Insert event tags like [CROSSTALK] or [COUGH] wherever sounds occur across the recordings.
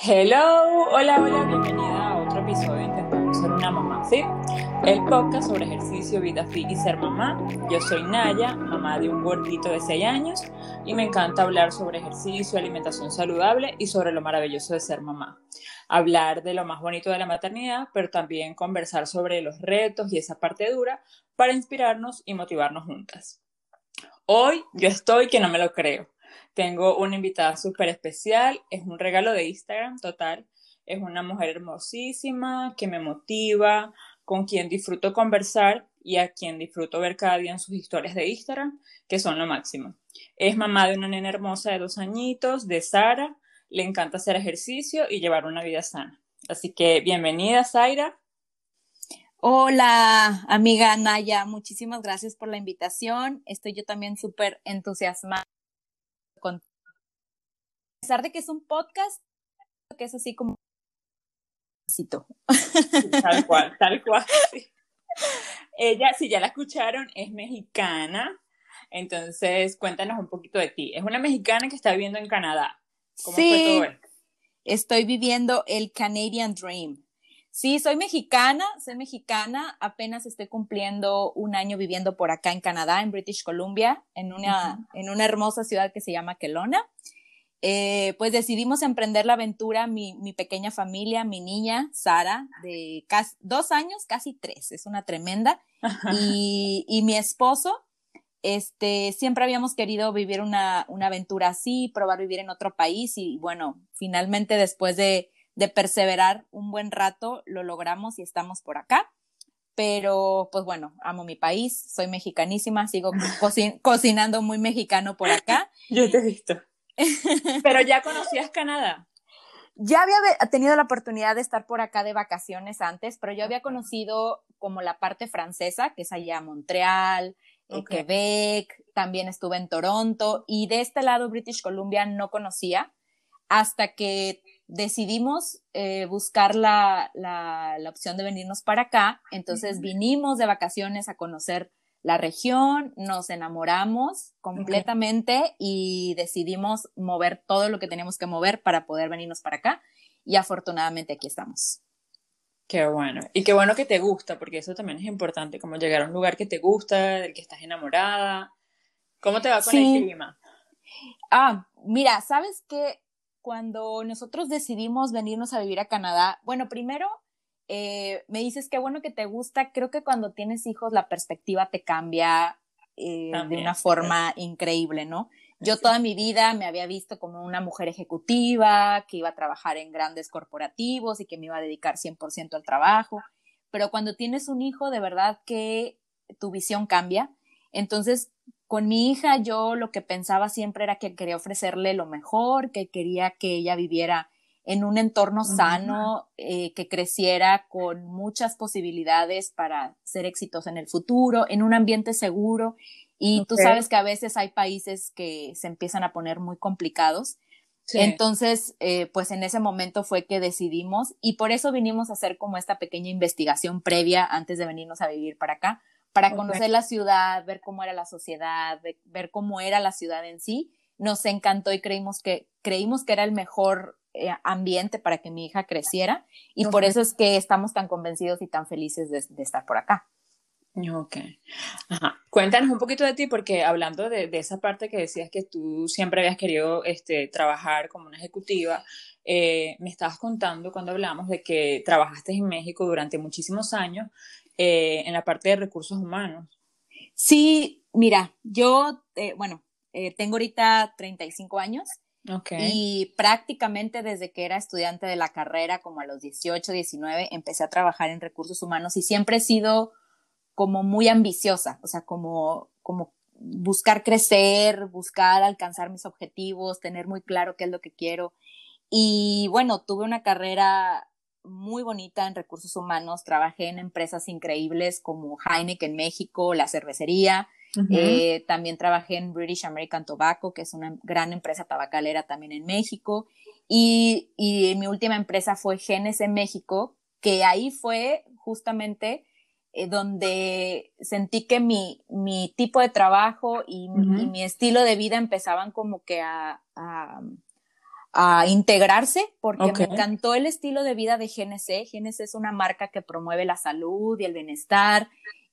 Hello, hola, hola, bienvenida a otro episodio de Intentando ser una mamá fit, el podcast sobre ejercicio, vida fit y ser mamá. Yo soy Naya, mamá de un gordito de 6 años y me encanta hablar sobre ejercicio, alimentación saludable y sobre lo maravilloso de ser mamá. Hablar de lo más bonito de la maternidad, pero también conversar sobre los retos y esa parte dura para inspirarnos y motivarnos juntas. Hoy yo estoy que no me lo creo. Tengo una invitada súper especial, es un regalo de Instagram total. Es una mujer hermosísima que me motiva, con quien disfruto conversar y a quien disfruto ver cada día en sus historias de Instagram, que son lo máximo. Es mamá de una nena hermosa de dos añitos, de Sara. Le encanta hacer ejercicio y llevar una vida sana. Así que bienvenida, Zaira. Hola, amiga Naya, muchísimas gracias por la invitación. Estoy yo también súper entusiasmada pesar de que es un podcast, que es así como... Tal cual, tal cual. [LAUGHS] Ella, si ya la escucharon, es mexicana. Entonces, cuéntanos un poquito de ti. Es una mexicana que está viviendo en Canadá. ¿Cómo sí, fue todo Estoy viviendo el Canadian Dream. Sí, soy mexicana, soy mexicana, apenas estoy cumpliendo un año viviendo por acá en Canadá, en British Columbia, en una, en una hermosa ciudad que se llama Kelowna. Eh, pues decidimos emprender la aventura, mi, mi pequeña familia, mi niña, Sara, de casi, dos años, casi tres, es una tremenda, [LAUGHS] y, y, mi esposo, este, siempre habíamos querido vivir una, una aventura así, probar vivir en otro país, y bueno, finalmente después de de perseverar un buen rato, lo logramos y estamos por acá. Pero, pues bueno, amo mi país, soy mexicanísima, sigo [LAUGHS] cocinando muy mexicano por acá. Yo te he visto. Pero ya conocías Canadá. Ya había tenido la oportunidad de estar por acá de vacaciones antes, pero yo había conocido como la parte francesa, que es allá Montreal, eh, Quebec, también estuve en Toronto y de este lado British Columbia no conocía hasta que decidimos eh, buscar la, la, la, opción de venirnos para acá. Entonces vinimos de vacaciones a conocer la región, nos enamoramos completamente y decidimos mover todo lo que teníamos que mover para poder venirnos para acá. Y afortunadamente aquí estamos. Qué bueno. Y qué bueno que te gusta, porque eso también es importante, como llegar a un lugar que te gusta, del que estás enamorada. ¿Cómo te va con el clima? Ah, mira, ¿sabes qué? cuando nosotros decidimos venirnos a vivir a Canadá, bueno, primero eh, me dices qué bueno que te gusta, creo que cuando tienes hijos la perspectiva te cambia eh, de una forma increíble, ¿no? Yo toda mi vida me había visto como una mujer ejecutiva, que iba a trabajar en grandes corporativos y que me iba a dedicar 100% al trabajo, pero cuando tienes un hijo, de verdad que tu visión cambia. Entonces, con mi hija yo lo que pensaba siempre era que quería ofrecerle lo mejor, que quería que ella viviera en un entorno sano, eh, que creciera con muchas posibilidades para ser exitosa en el futuro, en un ambiente seguro. Y tú sabes que a veces hay países que se empiezan a poner muy complicados. Entonces, eh, pues en ese momento fue que decidimos y por eso vinimos a hacer como esta pequeña investigación previa antes de venirnos a vivir para acá, para conocer la ciudad, ver cómo era la sociedad, ver cómo era la ciudad en sí. Nos encantó y creímos que, creímos que era el mejor ambiente para que mi hija creciera y por eso es que estamos tan convencidos y tan felices de, estar por acá. Ok. Ajá. Cuéntanos un poquito de ti, porque hablando de, esa parte que decías que tú siempre habías querido este, trabajar como una ejecutiva, eh, me estabas contando cuando hablamos de que trabajaste en México durante muchísimos años eh, en la parte de recursos humanos. Sí, mira, yo, eh, bueno, eh, tengo ahorita 35 años. Okay. Y prácticamente desde que era estudiante de la carrera, como a los 18, 19, empecé a trabajar en recursos humanos y siempre he sido como muy ambiciosa, o sea, como, como buscar crecer, buscar alcanzar mis objetivos, tener muy claro qué es lo que quiero. Y bueno, tuve una carrera muy bonita en recursos humanos. Trabajé en empresas increíbles como Heineken en México, la cervecería. Eh, también trabajé en British American Tobacco, que es una gran empresa tabacalera también en México. Y, y mi última empresa fue en México, que ahí fue justamente eh, donde sentí que mi, mi, tipo de trabajo y, mi estilo de vida empezaban como que a, a integrarse porque me encantó el estilo de vida de GNC. GNC es una marca que promueve la salud y el bienestar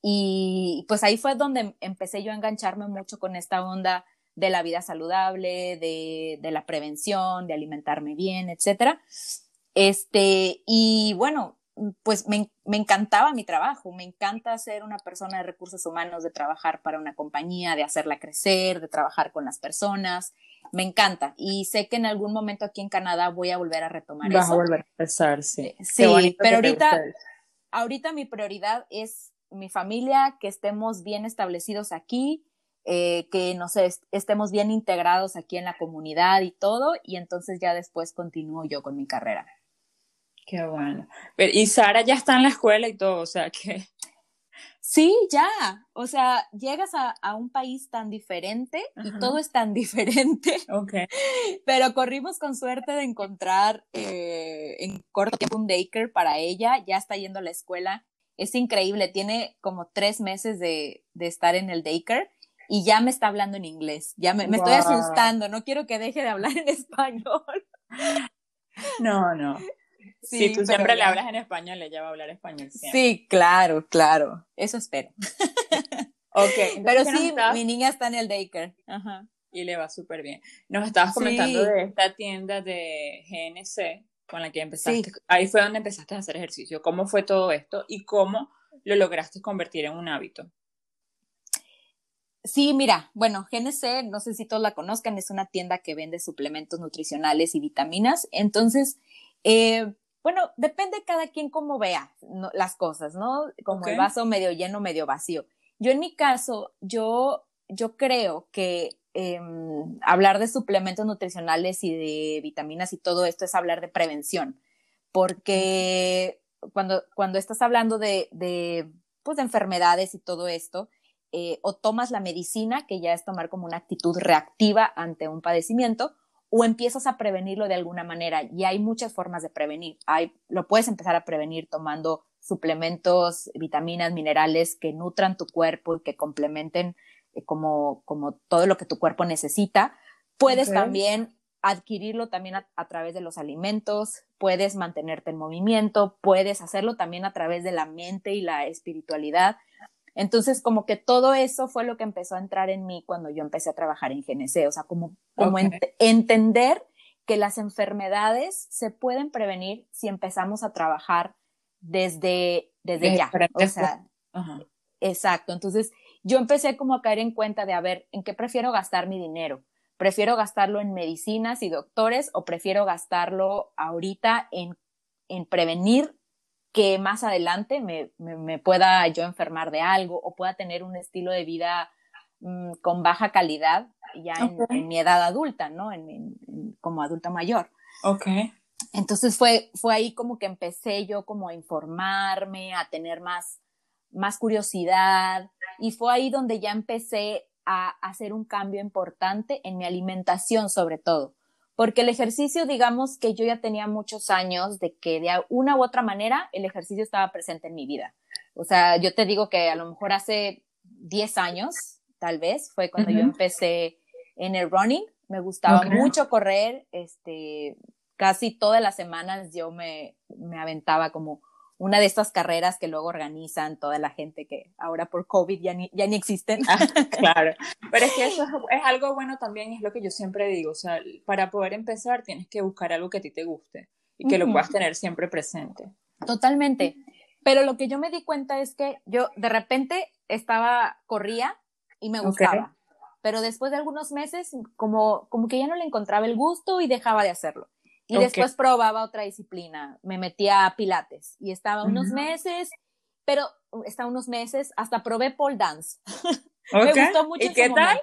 y pues ahí fue donde empecé yo a engancharme mucho con esta onda de la vida saludable, de, de la prevención, de alimentarme bien, etcétera. Este, y bueno, pues me, me, encantaba mi trabajo, me encanta ser una persona de recursos humanos, de trabajar para una compañía, de hacerla crecer, de trabajar con las personas, me encanta y sé que en algún momento aquí en Canadá voy a volver a retomar eso. Vas a volver a empezar, sí. Eh, sí, pero ahorita, ahorita mi prioridad es mi familia, que estemos bien establecidos aquí, eh, que no sé, estemos bien integrados aquí en la comunidad y todo, y entonces ya después continúo yo con mi carrera. Qué bueno. Pero, y Sara ya está en la escuela y todo, o sea que... Sí, ya. O sea, llegas a, un país tan diferente y todo es tan diferente. Ok. Pero corrimos con suerte de encontrar eh, en corto tiempo un daycare para ella. Ya está yendo a la escuela. Es increíble. Tiene como tres meses de, estar en el daycare y ya me está hablando en inglés. Ya me, me estoy asustando. No quiero que deje de hablar en [LAUGHS] español. No, no. Sí, tú siempre le hablas en español, ella va a hablar español Sí, claro, claro. Eso espero. [LAUGHS] ok. Pero sí, mi niña está en el daycare. Ajá. Y le va súper bien. Nos estabas comentando de esta tienda de GNC con la que empezaste. Ahí fue donde empezaste a hacer ejercicio. ¿Cómo fue todo esto y cómo lo lograste convertir en un hábito? Sí, mira, bueno, GNC, no sé si todos la conozcan, es una tienda que vende suplementos nutricionales y vitaminas. Entonces, eh, bueno, depende cada quien cómo vea las cosas, ¿no? Como el vaso medio lleno, medio vacío. Yo en mi caso, yo, yo creo que em, hablar de suplementos nutricionales y de vitaminas y todo esto es hablar de prevención, porque cuando, cuando estás hablando de, pues, de enfermedades y todo esto, eh, o tomas la medicina, que ya es tomar como una actitud reactiva ante un padecimiento, o empiezas a prevenirlo de alguna manera. Y hay muchas formas de prevenir. Lo puedes empezar a prevenir tomando suplementos, vitaminas, minerales que nutran tu cuerpo y que complementen como, como todo lo que tu cuerpo necesita. Puedes también adquirirlo también a, través de los alimentos, puedes mantenerte en movimiento, puedes hacerlo también a través de la mente y la espiritualidad. Entonces, como que todo eso fue lo que empezó a entrar en mí cuando yo empecé a trabajar en GNC, o sea, como, como entender que las enfermedades se pueden prevenir si empezamos a trabajar desde, desde ya. O sea, exacto. Entonces, yo empecé como a caer en cuenta de, a ver, ¿en qué prefiero gastar mi dinero? ¿Prefiero gastarlo en medicinas y doctores o prefiero gastarlo ahorita en, en prevenir que más adelante me, me, pueda yo enfermar de algo o pueda tener un estilo de vida mm, con baja calidad ya en, mi edad adulta, ¿no? En, como adulta mayor. Ok. Entonces fue, fue ahí como que empecé yo como a informarme, a tener más, más curiosidad y fue ahí donde ya empecé a hacer un cambio importante en mi alimentación sobre todo porque el ejercicio, digamos que yo ya tenía muchos años de que de una u otra manera el ejercicio estaba presente en mi vida. O sea, yo te digo que a lo mejor hace 10 años, tal vez, fue cuando yo empecé en el running. Me gustaba mucho correr, este, casi todas las semanas yo me, me aventaba como una de estas carreras que luego organizan toda la gente que ahora por COVID ya ni, ya ni existen. Ah, claro, [LAUGHS] pero es que eso es, algo bueno también, es lo que yo siempre digo, o sea, para poder empezar tienes que buscar algo que a ti te guste y que lo puedas tener siempre presente. Totalmente, pero lo que yo me di cuenta es que yo de repente estaba, corría y me gustaba, pero después de algunos meses como, como que ya no le encontraba el gusto y dejaba de hacerlo. Y después probaba otra disciplina, me metía a pilates y estaba unos meses, pero estaba unos meses, hasta probé pole dance. [LAUGHS] me gustó mucho ¿Y qué tal?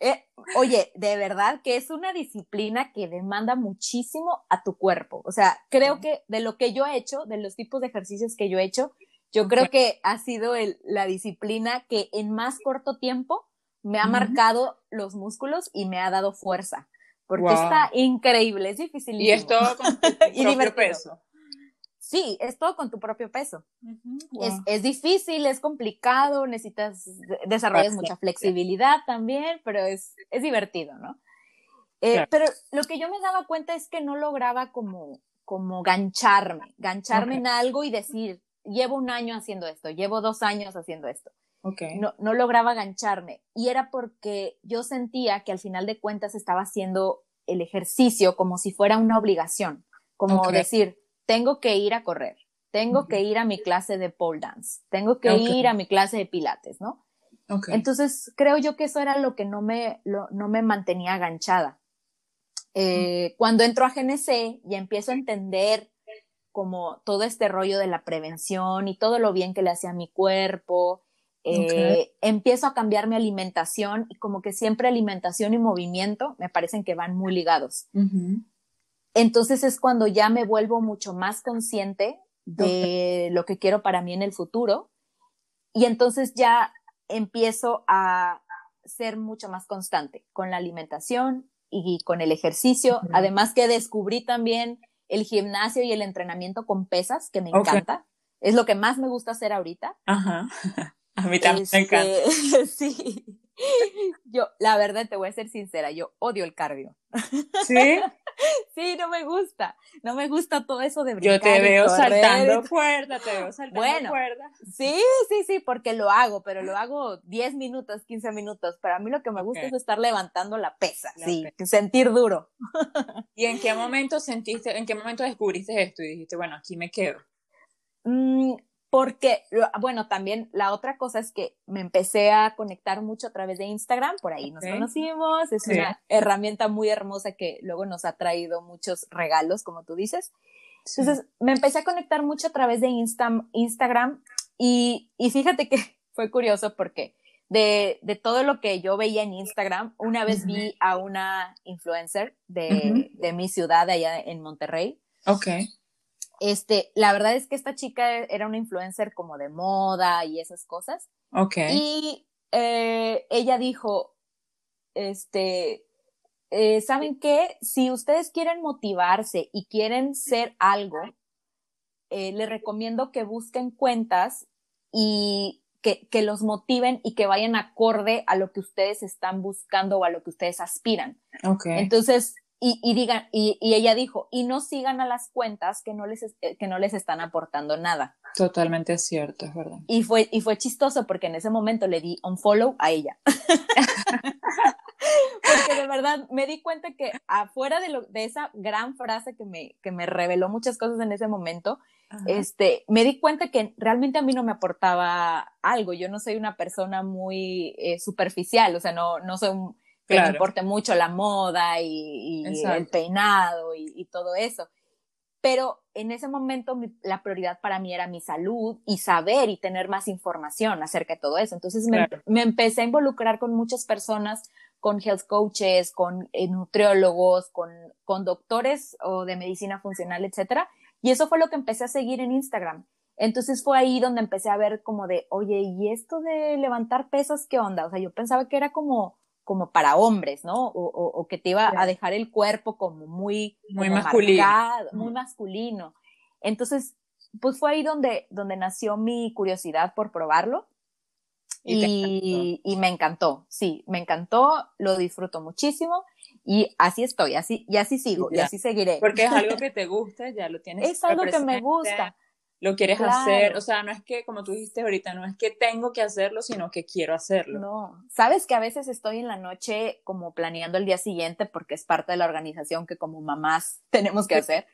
Eh, oye, de verdad que es una disciplina que demanda muchísimo a tu cuerpo. O sea, creo que de lo que yo he hecho, de los tipos de ejercicios que yo he hecho, yo creo que ha sido el, la disciplina que en más corto tiempo me ha marcado los músculos y me ha dado fuerza porque está increíble, es difícil. Y es todo con tu [LAUGHS] propio peso. Sí, es todo con tu propio peso. es, es, difícil, es complicado, necesitas, desarrollar mucha flexibilidad también, pero es, es divertido, ¿no? Eh, pero lo que yo me daba cuenta es que no lograba como, como gancharme, gancharme en algo y decir, llevo un año haciendo esto, llevo dos años haciendo esto. Okay. No, no lograba gancharme. Y era porque yo sentía que al final de cuentas estaba haciendo el ejercicio como si fuera una obligación, como decir, tengo que ir a correr, tengo que ir a mi clase de pole dance, tengo que ir a mi clase de pilates, ¿no? Entonces, creo yo que eso era lo que no me, no me mantenía aganchada. Eh, cuando entro a GNC y empiezo a entender como todo este rollo de la prevención y todo lo bien que le hacía a mi cuerpo, eh, empiezo a cambiar mi alimentación y como que siempre alimentación y movimiento me parecen que van muy ligados. Entonces es cuando ya me vuelvo mucho más consciente de lo que quiero para mí en el futuro y entonces ya empiezo a ser mucho más constante con la alimentación y con el ejercicio. Además que descubrí también el gimnasio y el entrenamiento con pesas, que me encanta. Es lo que más me gusta hacer ahorita. Ajá. [LAUGHS] A mí también me encanta. Este, [LAUGHS] sí. Yo, la verdad, te voy a ser sincera, yo odio el cardio. ¿Sí? [LAUGHS] sí, no me gusta. No me gusta todo eso de brincar. Yo te veo saltando cuerda, te veo saltando bueno, cuerda. Sí, sí, sí, porque lo hago, pero lo hago 10 minutos, 15 minutos. Pero a mí lo que me gusta es estar levantando la pesa, sí, sentir duro. [LAUGHS] ¿Y en qué momento sentiste, en qué momento descubriste esto y dijiste, bueno, aquí me quedo? Mm, porque, bueno, también la otra cosa es que me empecé a conectar mucho a través de Instagram, por ahí nos conocimos, es una herramienta muy hermosa que luego nos ha traído muchos regalos, como tú dices. Entonces, me empecé a conectar mucho a través de Instagram y, y fíjate que [LAUGHS] fue curioso porque de, de, todo lo que yo veía en Instagram, una vez vi a una influencer de, de mi ciudad allá en Monterrey. Ok este, la verdad es que esta chica era una influencer como de moda y esas cosas. Ok. Y eh, ella dijo, este, eh, ¿saben qué? Si ustedes quieren motivarse y quieren ser algo, eh, les recomiendo que busquen cuentas y que, que, los motiven y que vayan acorde a lo que ustedes están buscando o a lo que ustedes aspiran. Okay. Entonces, y, digan, y, ella dijo, y no sigan a las cuentas que no les, eh, que no les están aportando nada. Totalmente cierto, es verdad. Y fue, y fue chistoso porque en ese momento le di un follow a ella. [LAUGHS] porque de verdad me di cuenta que afuera de, lo, de esa gran frase que me, que me reveló muchas cosas en ese momento, este, me di cuenta que realmente a mí no me aportaba algo. Yo no soy una persona muy eh, superficial, o sea, no, no soy un, que me importe mucho la moda y, el peinado y, todo eso. Pero en ese momento la prioridad para mí era mi salud y saber y tener más información acerca de todo eso. Entonces me, empecé a involucrar con muchas personas, con health coaches, con eh, nutriólogos, con, con doctores o de medicina funcional, etcétera. Y eso fue lo que empecé a seguir en Instagram. Entonces fue ahí donde empecé a ver como de, oye, ¿y esto de levantar pesas qué onda? O sea, yo pensaba que era como como para hombres, ¿no? O, o, que te iba a dejar el cuerpo como muy, muy masculino. muy masculino. Entonces, pues fue ahí donde, donde nació mi curiosidad por probarlo. Y, y, me encantó, sí, me encantó, lo disfruto muchísimo y así estoy, así, y así sigo, y así seguiré. Porque es algo [LAUGHS] que te gusta, ya lo tienes. Es algo que me gusta lo quieres hacer, o sea, no es que, como tú dijiste ahorita, no es que tengo que hacerlo, sino que quiero hacerlo. No, sabes que a veces estoy en la noche como planeando el día siguiente porque es parte de la organización que como mamás [LAUGHS] tenemos que hacer.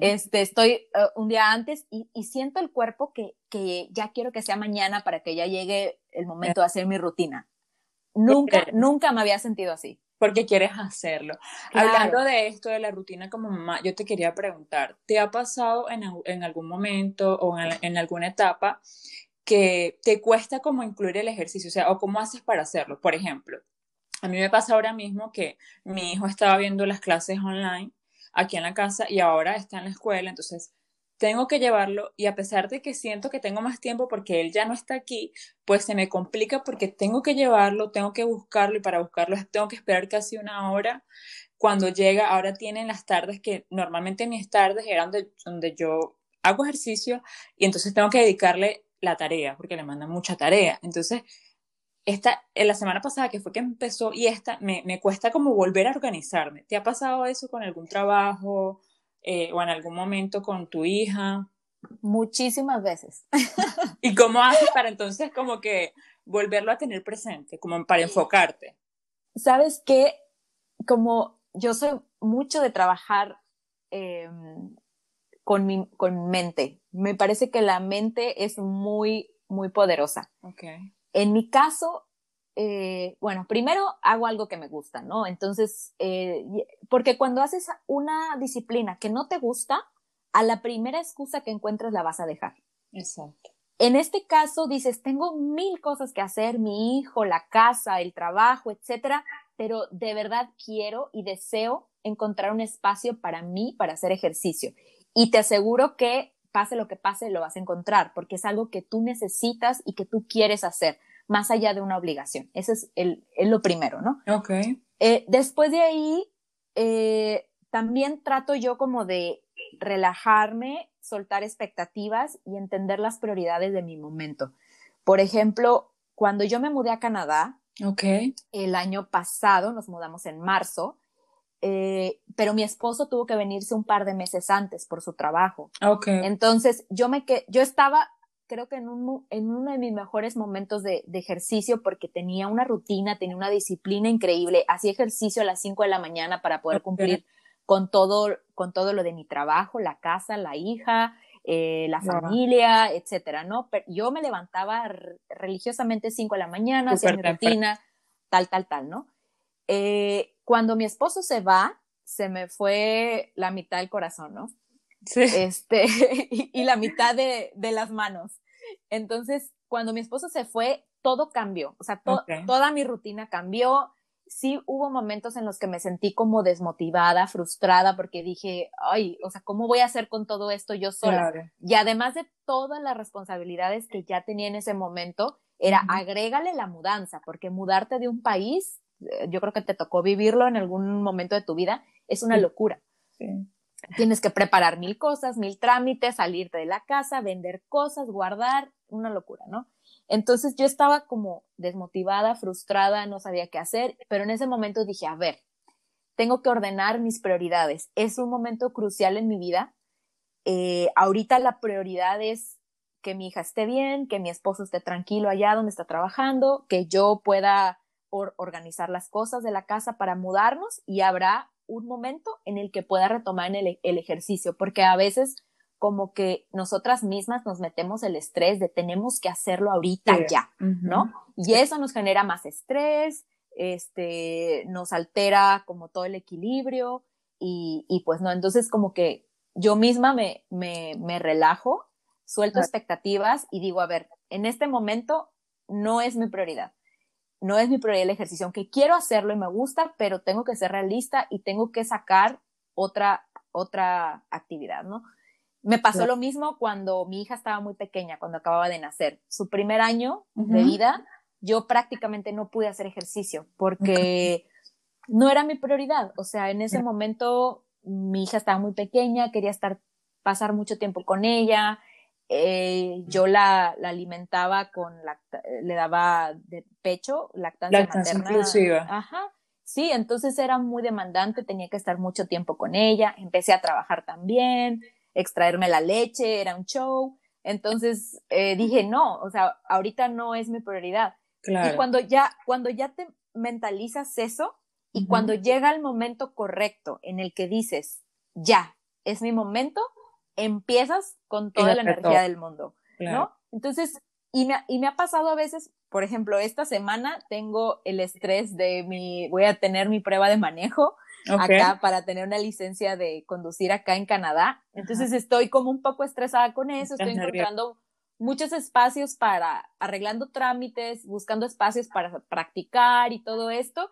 Este, estoy eh, un día antes y, siento el cuerpo que, que ya quiero que sea mañana para que ya llegue el momento de hacer mi rutina. Nunca, nunca me había sentido así porque quieres hacerlo. Hablando de esto, de la rutina como mamá, yo te quería preguntar, ¿te ha pasado en, en algún momento o en, en, alguna etapa que te cuesta como incluir el ejercicio? O sea, o cómo haces para hacerlo. Por ejemplo, a mí me pasa ahora mismo que mi hijo estaba viendo las clases online aquí en la casa y ahora está en la escuela, entonces tengo que llevarlo y a pesar de que siento que tengo más tiempo porque él ya no está aquí, pues se me complica porque tengo que llevarlo, tengo que buscarlo y para buscarlo tengo que esperar casi una hora. Cuando llega, ahora tienen las tardes que normalmente mis tardes eran donde, donde yo hago ejercicio y entonces tengo que dedicarle la tarea porque le mandan mucha tarea. Entonces, esta, en la semana pasada que fue que empezó y esta, me, me cuesta como volver a organizarme. ¿Te ha pasado eso con algún trabajo eh, o en algún momento con tu hija? Muchísimas veces. [LAUGHS] ¿Y cómo haces para entonces como que volverlo a tener presente, como para enfocarte? Sabes que como yo soy mucho de trabajar eh, con, mi, con mente, me parece que la mente es muy, muy poderosa. Okay. En mi caso, eh, bueno, primero hago algo que me gusta, ¿no? Entonces, eh, porque cuando haces una disciplina que no te gusta, a la primera excusa que encuentres la vas a dejar. Exacto. En este caso dices, tengo mil cosas que hacer, mi hijo, la casa, el trabajo, etcétera, pero de verdad quiero y deseo encontrar un espacio para mí para hacer ejercicio. Y te aseguro que pase lo que pase, lo vas a encontrar, porque es algo que tú necesitas y que tú quieres hacer, más allá de una obligación. Ese es, el, lo primero, ¿no? Ok. Eh, después de ahí, eh, también trato yo como de relajarme, soltar expectativas y entender las prioridades de mi momento. Por ejemplo, cuando yo me mudé a Canadá, okay. el año pasado, nos mudamos en marzo, eh, pero mi esposo tuvo que venirse un par de meses antes por su trabajo. Okay. Entonces, yo me que yo estaba, creo que en, un, en uno de mis mejores momentos de, de, ejercicio porque tenía una rutina, tenía una disciplina increíble, hacía ejercicio a las 5 de la mañana para poder okay. cumplir con todo, con todo lo de mi trabajo, la casa, la hija, eh, la familia, etcétera, ¿no? Pero yo me levantaba religiosamente 5 de la mañana, hacía mi rutina, tal, tal, tal, ¿no? Eh, cuando mi esposo se va, se me fue la mitad del corazón, ¿no? Sí. Este, [LAUGHS] y, y la mitad de, de, las manos. Entonces, cuando mi esposo se fue, todo cambió. O sea, to okay. toda mi rutina cambió. Sí hubo momentos en los que me sentí como desmotivada, frustrada, porque dije, ay, o sea, ¿cómo voy a hacer con todo esto yo sola? Claro. Y además de todas las responsabilidades que ya tenía en ese momento, era uh -huh. agrégale la mudanza, porque mudarte de un país yo creo que te tocó vivirlo en algún momento de tu vida, es una sí. locura. Sí. Tienes que preparar mil cosas, mil trámites, salirte de la casa, vender cosas, guardar, una locura, ¿no? Entonces yo estaba como desmotivada, frustrada, no sabía qué hacer, pero en ese momento dije, a ver, tengo que ordenar mis prioridades. Es un momento crucial en mi vida. Eh, ahorita la prioridad es que mi hija esté bien, que mi esposo esté tranquilo allá donde está trabajando, que yo pueda or organizar las cosas de la casa para mudarnos y habrá un momento en el que pueda retomar el, el, ejercicio, porque a veces como que nosotras mismas nos metemos el estrés de tenemos que hacerlo ahorita sí. ya, uh -huh. ¿no? Y eso nos genera más estrés, este, nos altera como todo el equilibrio y, y pues no, entonces como que yo misma me, me, me relajo, suelto expectativas y digo, a ver, en este momento no es mi prioridad no es mi prioridad el ejercicio, aunque quiero hacerlo y me gusta, pero tengo que ser realista y tengo que sacar otra, otra actividad, ¿no? Me pasó sí. lo mismo cuando mi hija estaba muy pequeña, cuando acababa de nacer. Su primer año uh -huh. de vida, yo prácticamente no pude hacer ejercicio porque no era mi prioridad. O sea, en ese momento mi hija estaba muy pequeña, quería estar, pasar mucho tiempo con ella, eh, yo la, la, alimentaba con, le daba de pecho, lactancia, lactancia materna. inclusiva. Ajá. Sí, entonces era muy demandante, tenía que estar mucho tiempo con ella, empecé a trabajar también, extraerme la leche, era un show. Entonces eh, dije, no, o sea, ahorita no es mi prioridad. Claro. Y cuando ya, cuando ya te mentalizas eso y uh -huh. cuando llega el momento correcto en el que dices, ya, es mi momento, empiezas con toda la energía del mundo, claro. ¿no? Entonces, y me, y me ha pasado a veces, por ejemplo, esta semana tengo el estrés de mi, voy a tener mi prueba de manejo okay. acá para tener una licencia de conducir acá en Canadá. Entonces Ajá. estoy como un poco estresada con eso, estoy encontrando muchos espacios para, arreglando trámites, buscando espacios para practicar y todo esto.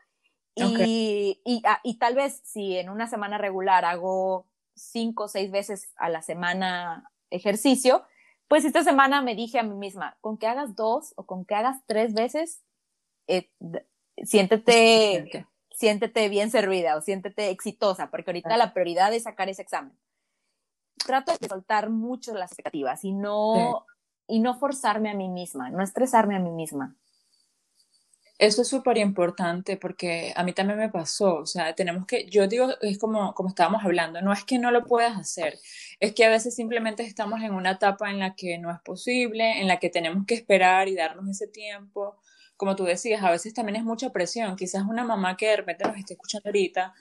Y, okay. y, ah, y tal vez si en una semana regular hago cinco o seis veces a la semana ejercicio, pues esta semana me dije a mí misma, con que hagas dos o con que hagas tres veces, eh, siéntete, siéntete bien servida o siéntete exitosa, porque ahorita la prioridad es sacar ese examen. Trato de soltar mucho las expectativas y no, y no forzarme a mí misma, no estresarme a mí misma. Eso es súper importante porque a mí también me pasó, o sea, tenemos que, yo digo, es como, como estábamos hablando, no es que no lo puedas hacer, es que a veces simplemente estamos en una etapa en la que no es posible, en la que tenemos que esperar y darnos ese tiempo. Como tú decías, a veces también es mucha presión, quizás una mamá que de repente nos esté escuchando ahorita,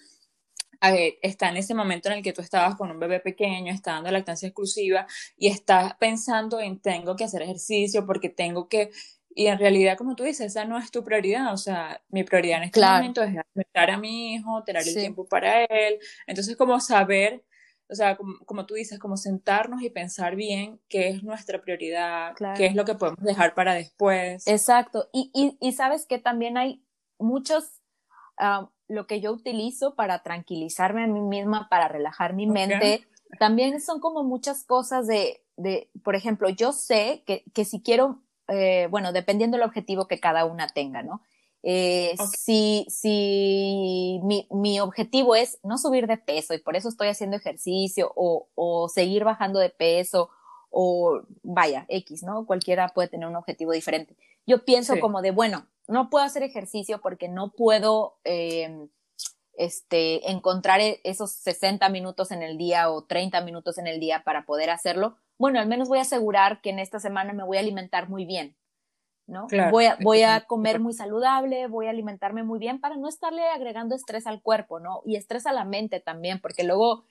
eh, está en ese momento en el que tú estabas con un bebé pequeño, está dando lactancia exclusiva y estás pensando en tengo que hacer ejercicio porque tengo que y en realidad, como tú dices, esa no es tu prioridad. O sea, mi prioridad en este momento es alimentar a mi hijo, tener el tiempo para él. Entonces, como saber, o sea, como, tú dices, como sentarnos y pensar bien qué es nuestra prioridad, qué es lo que podemos dejar para después. Exacto. Y, y, y sabes que también hay muchos, ah, lo que yo utilizo para tranquilizarme a mí misma, para relajar mi mente, también son como muchas cosas de, de por ejemplo, yo sé que, que si quiero eh, bueno, dependiendo del objetivo que cada una tenga, ¿no? Eh, si, si mi, mi, objetivo es no subir de peso y por eso estoy haciendo ejercicio o, o seguir bajando de peso o vaya, X, ¿no? Cualquiera puede tener un objetivo diferente. Yo pienso como de, bueno, no puedo hacer ejercicio porque no puedo eh, este, encontrar e, esos 60 minutos en el día o 30 minutos en el día para poder hacerlo bueno, al menos voy a asegurar que en esta semana me voy a alimentar muy bien, ¿no? voy, a, voy a comer muy saludable, voy a alimentarme muy bien para no estarle agregando estrés al cuerpo, ¿no? Y estrés a la mente también, porque luego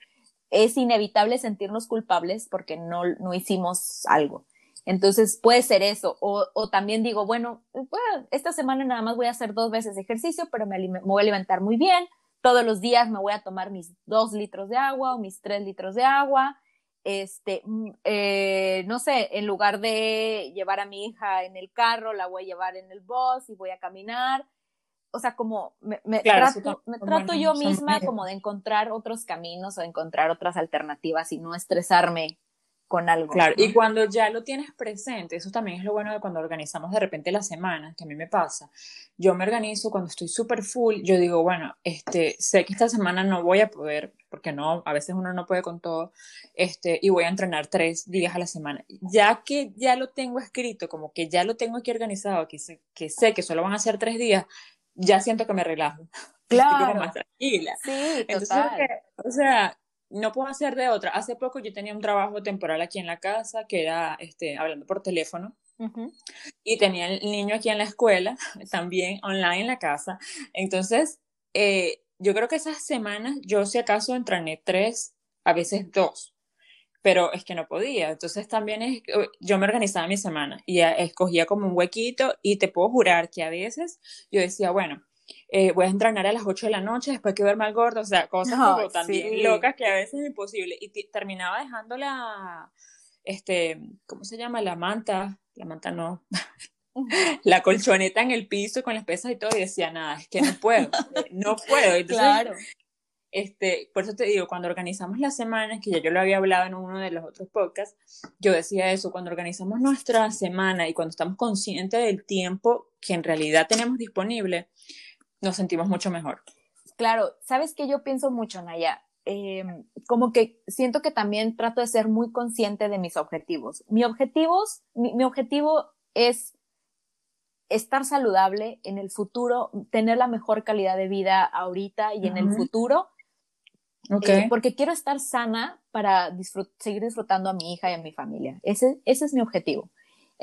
es inevitable sentirnos culpables porque no, no hicimos algo. Entonces puede ser eso. O, o también digo, bueno, esta semana nada más voy a hacer dos veces ejercicio, pero me, me, voy a alimentar muy bien. Todos los días me voy a tomar mis dos litros de agua o mis tres litros de agua este, mm, eh, no sé, en lugar de llevar a mi hija en el carro, la voy a llevar en el bus y voy a caminar. O sea, como me, trato, me trato yo misma como de encontrar otros caminos o encontrar otras alternativas y no estresarme con algo. Claro, y cuando ya lo tienes presente, eso también es lo bueno de cuando organizamos de repente la semana, que a mí me pasa. Yo me organizo cuando estoy súper full, yo digo, bueno, este, sé que esta semana no voy a poder, porque no, a veces uno no puede con todo, este, y voy a entrenar tres días a la semana. Ya que ya lo tengo escrito, como que ya lo tengo aquí organizado, que sé que, sé que solo van a ser tres días, ya siento que me relajo. [LAUGHS] Claro. más tranquila. Sí, total. o sea, no puedo hacer de otra. Hace poco yo tenía un trabajo temporal aquí en la casa, que era este, hablando por teléfono, y tenía el niño aquí en la escuela, [LAUGHS] también online en la casa. Entonces, eh, yo creo que esas semanas, yo si acaso entrené tres, a veces dos, pero es que no podía. Entonces también es, yo me organizaba mi semana y escogía como un huequito y te puedo jurar que a veces yo decía, bueno, eh, voy a entrenar a las 8 de la noche, después que ver mal gordo, o sea, cosas como también locas que a veces es imposible. Y terminaba dejando la, este, ¿cómo se llama? La manta, la manta no, la colchoneta en el piso con las pesas y todo, y decía, nada, es que no puedo, no puedo. Entonces, claro. Este, por eso te digo, cuando organizamos las semanas, que ya yo lo había hablado en uno de los otros podcasts, yo decía eso, cuando organizamos nuestra semana y cuando estamos conscientes del tiempo que en realidad tenemos disponible, nos sentimos mucho mejor. Claro, sabes que yo pienso mucho, Naya, em, como que siento que también trato de ser muy consciente de mis objetivos. Mi, objetivos, mi, objetivo es estar saludable en el futuro, tener la mejor calidad de vida ahorita y en el futuro, okay. Eh, porque quiero estar sana para seguir disfrutando a mi hija y a mi familia. Ese, ese es mi objetivo.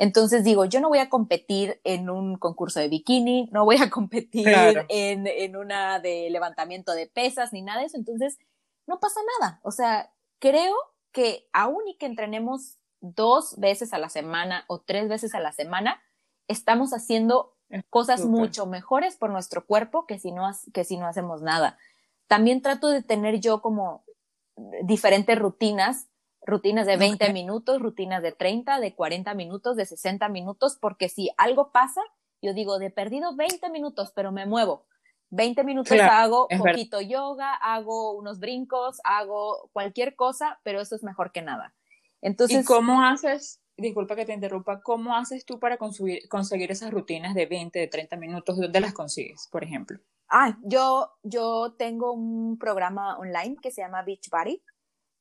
Entonces digo, yo no voy a competir en un concurso de bikini, no voy a competir en, en una de levantamiento de pesas ni nada de eso. Entonces, no pasa nada. O sea, creo que aún y que entrenemos dos veces a la semana o tres veces a la semana, estamos haciendo cosas mucho mejores por nuestro cuerpo que si no, que si no hacemos nada. También trato de tener yo como diferentes rutinas rutinas de 20 minutos, rutinas de 30, de 40 minutos, de 60 minutos, porque si algo pasa, yo digo, de perdido 20 minutos, pero me muevo. 20 minutos hago poquito yoga, hago unos brincos, hago cualquier cosa, pero eso es mejor que nada. Entonces, ¿Y cómo haces, disculpa que te interrumpa, cómo haces tú para conseguir, conseguir esas rutinas de 20, de 30 minutos? ¿Dónde las consigues, por ejemplo? Ah, yo, yo tengo un programa online que se llama Beachbody.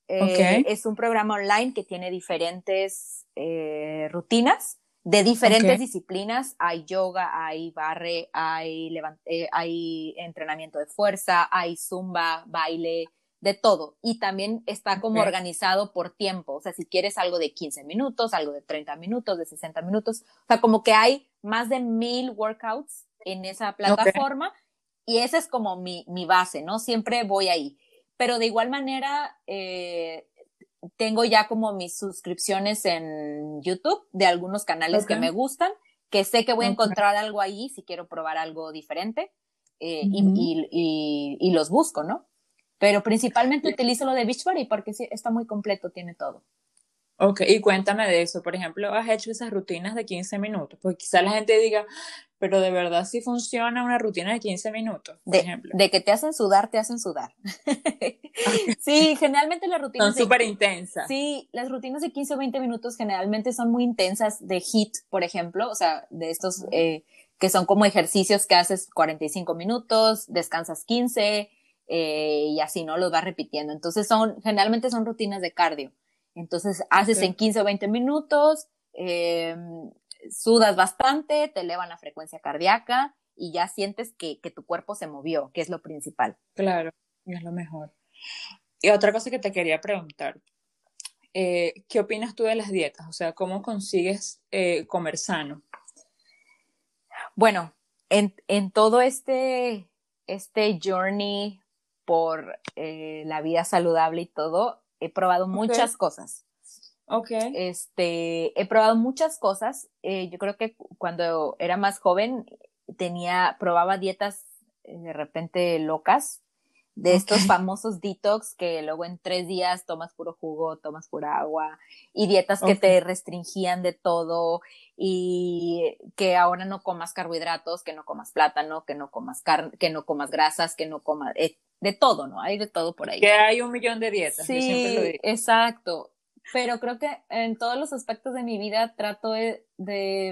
Eh, es un programa online que tiene diferentes eh, rutinas de diferentes disciplinas. Hay yoga, hay barre, hay, eh, hay entrenamiento de fuerza, hay zumba, baile, de todo. Y también está como organizado por tiempo. O sea, si quieres algo de 15 minutos, algo de 30 minutos, de 60 minutos. O sea, como que hay más de mil workouts en esa plataforma. Y esa es como mi, mi, base, ¿no? Siempre voy ahí. Pero de igual manera, eh, tengo ya como mis suscripciones en YouTube de algunos canales que me gustan, que sé que voy a encontrar algo ahí si quiero probar algo diferente eh, y, y, los busco, ¿no? Pero principalmente utilizo lo de Beachbody porque sí, está muy completo, tiene todo. Ok, y cuéntame de eso. Por ejemplo, has hecho esas rutinas de 15 minutos. Pues quizá la gente diga, pero de verdad sí funciona una rutina de 15 minutos, por de, ejemplo. De que te hacen sudar, te hacen sudar. [LAUGHS] [LAUGHS] sí, generalmente las rutinas. Son súper intensas. Sí, las rutinas de 15 o 20 minutos generalmente son muy intensas de HIT, por ejemplo, o sea, de estos eh, que son como ejercicios que haces 45 minutos, descansas 15 eh, y así, ¿no? Los vas repitiendo. Entonces son, generalmente son rutinas de cardio. Entonces haces en 15 o 20 minutos, eh, sudas bastante, te elevan la frecuencia cardíaca y ya sientes que, tu cuerpo se movió, que es lo principal. Claro, es lo mejor. Y otra cosa que te quería preguntar, eh, ¿qué opinas tú de las dietas? O sea, ¿cómo consigues eh, comer sano? Bueno, en, todo este, este journey por eh, la vida saludable y todo, he probado muchas cosas. Ok. Este, he probado muchas cosas. Eh, yo creo que cuando era más joven tenía, probaba dietas eh, de repente locas, de estos famosos detox que luego en tres días tomas puro jugo, tomas pura agua, y dietas que te restringían de todo, y que ahora no comas carbohidratos, que no comas plátano, que no comas carne, que no comas grasas, que no comas, eh, de todo, ¿no? Hay de todo por ahí. Que hay un millón de dietas. Sí, exacto pero creo que en todos los aspectos de mi vida trato de,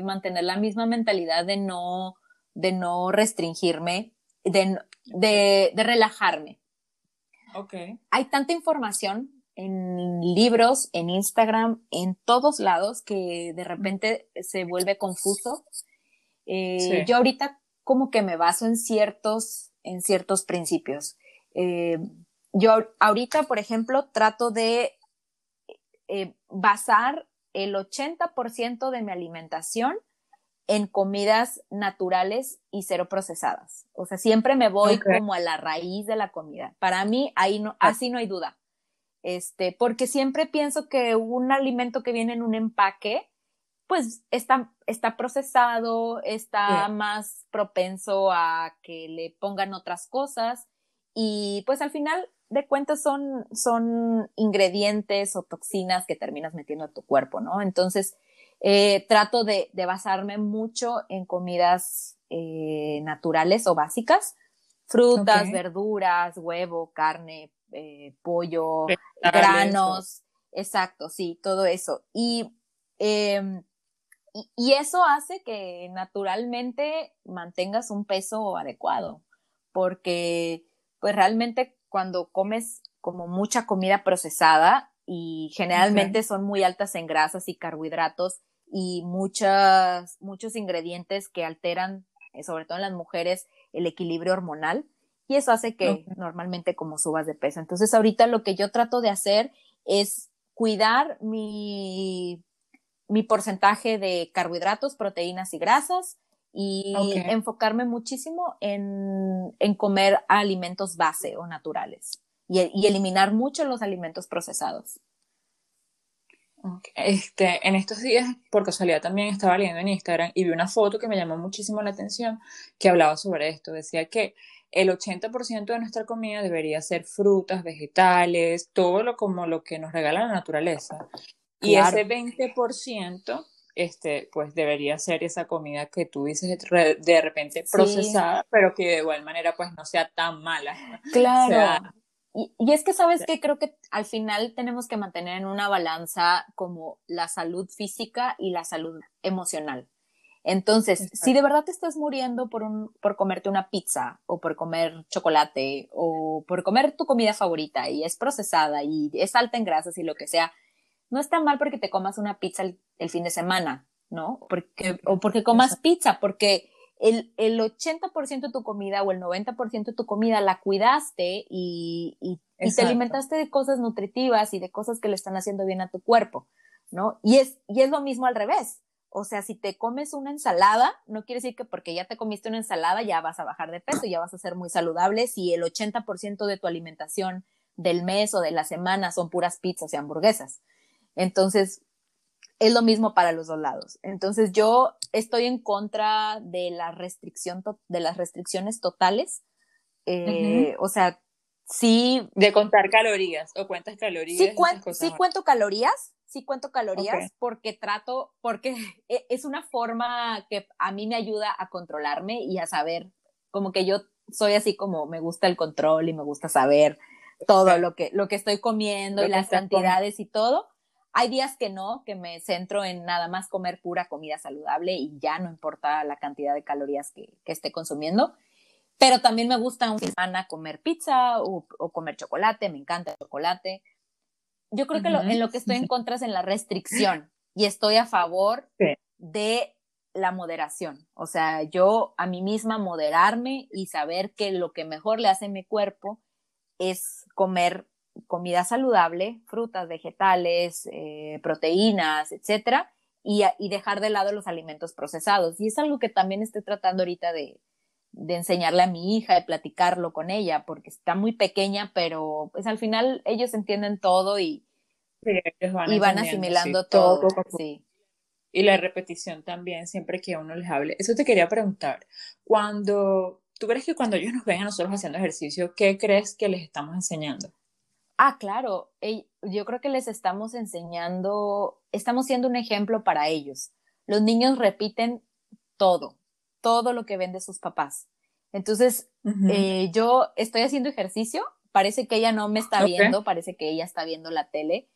mantener la misma mentalidad de no, de no restringirme, de, de, de relajarme. Okay. Hay tanta información en libros, en Instagram, en todos lados que de repente se vuelve confuso. Eh, yo ahorita como que me baso en ciertos, en ciertos principios. Eh, yo ahorita, por ejemplo, trato de eh, basar el 80% de mi alimentación en comidas naturales y cero procesadas. O sea, siempre me voy como a la raíz de la comida. Para mí, ahí no, ah. así no hay duda. Este, porque siempre pienso que un alimento que viene en un empaque, pues está, está procesado, está más propenso a que le pongan otras cosas y pues al final de cuentas son, son ingredientes o toxinas que terminas metiendo a tu cuerpo, ¿no? Entonces, eh, trato de, de, basarme mucho en comidas eh, naturales o básicas, frutas, verduras, huevo, carne, eh, pollo, granos, exacto, sí, todo eso. Em, y, y eso hace que naturalmente mantengas un peso adecuado, porque pues realmente cuando comes como mucha comida procesada y generalmente son muy altas en grasas y carbohidratos y muchas, muchos ingredientes que alteran, eh, sobre todo en las mujeres, el equilibrio hormonal y eso hace que normalmente como subas de peso. Entonces ahorita lo que yo trato de hacer es cuidar mi, mi porcentaje de carbohidratos, proteínas y grasas, y enfocarme muchísimo en, en, comer alimentos base o naturales y, y, eliminar mucho los alimentos procesados. Este, en estos días, por casualidad, también estaba leyendo en Instagram y vi una foto que me llamó muchísimo la atención que hablaba sobre esto. Decía que el 80% de nuestra comida debería ser frutas, vegetales, todo lo como lo que nos regala la naturaleza. Y ese 20% este, pues debería ser esa comida que tú dices de repente procesada, pero que de igual manera pues no sea tan mala. Claro. y, y, es que sabes que creo que al final tenemos que mantener en una balanza como la salud física y la salud emocional. Entonces, si de verdad te estás muriendo por, un, por comerte una pizza o por comer chocolate o por comer tu comida favorita y es procesada y es alta en grasas y lo que sea, no está mal porque te comas una pizza el, fin de semana, ¿no? Porque, o porque comas pizza, porque el, el 80% de tu comida o el 90% de tu comida la cuidaste y, y, te alimentaste de cosas nutritivas y de cosas que le están haciendo bien a tu cuerpo, ¿no? Y es, y es lo mismo al revés. O sea, si te comes una ensalada, no quiere decir que porque ya te comiste una ensalada ya vas a bajar de peso, ya vas a ser muy saludable si el 80% de tu alimentación del mes o de la semana son puras pizzas y hamburguesas. Entonces, es lo mismo para los dos lados. Entonces yo estoy en contra de la restricción de las restricciones totales. Eh, o sea, sí. De contar calorías o cuentas calorías. Sí, sí cuento calorías, sí cuento calorías porque trato, porque [LAUGHS] e, es una forma que a mí me ayuda a controlarme y a saber, como que yo soy así como me gusta el control y me gusta saber todo lo que, lo que estoy comiendo y las cantidades y todo. Hay días que no, que me centro en nada más comer pura comida saludable y ya no importa la cantidad de calorías que, esté consumiendo. Pero también me gusta una semana comer pizza o, comer chocolate, me encanta el chocolate. Yo creo que en lo que estoy en contra es en la restricción y estoy a favor de la moderación. O sea, yo a mí misma moderarme y saber que lo que mejor le hace a mi cuerpo es comer comida saludable, frutas, vegetales, eh, proteínas, etcétera, y, dejar de lado los alimentos procesados. Y es algo que también estoy tratando ahorita de, enseñarle a mi hija, de platicarlo con ella, porque está muy pequeña, pero pues al final ellos entienden todo y, van, y van asimilando todo. Y la repetición también, siempre que uno les hable. Eso te quería preguntar. Cuando, ¿tú crees que cuando ellos nos ven a nosotros haciendo ejercicio, qué crees que les estamos enseñando? Ah, claro, yo creo que les estamos enseñando, estamos siendo un ejemplo para ellos. Los niños repiten todo, todo lo que ven de sus papás. Entonces, eh, yo estoy haciendo ejercicio, parece que ella no me está viendo, parece que ella está viendo la tele,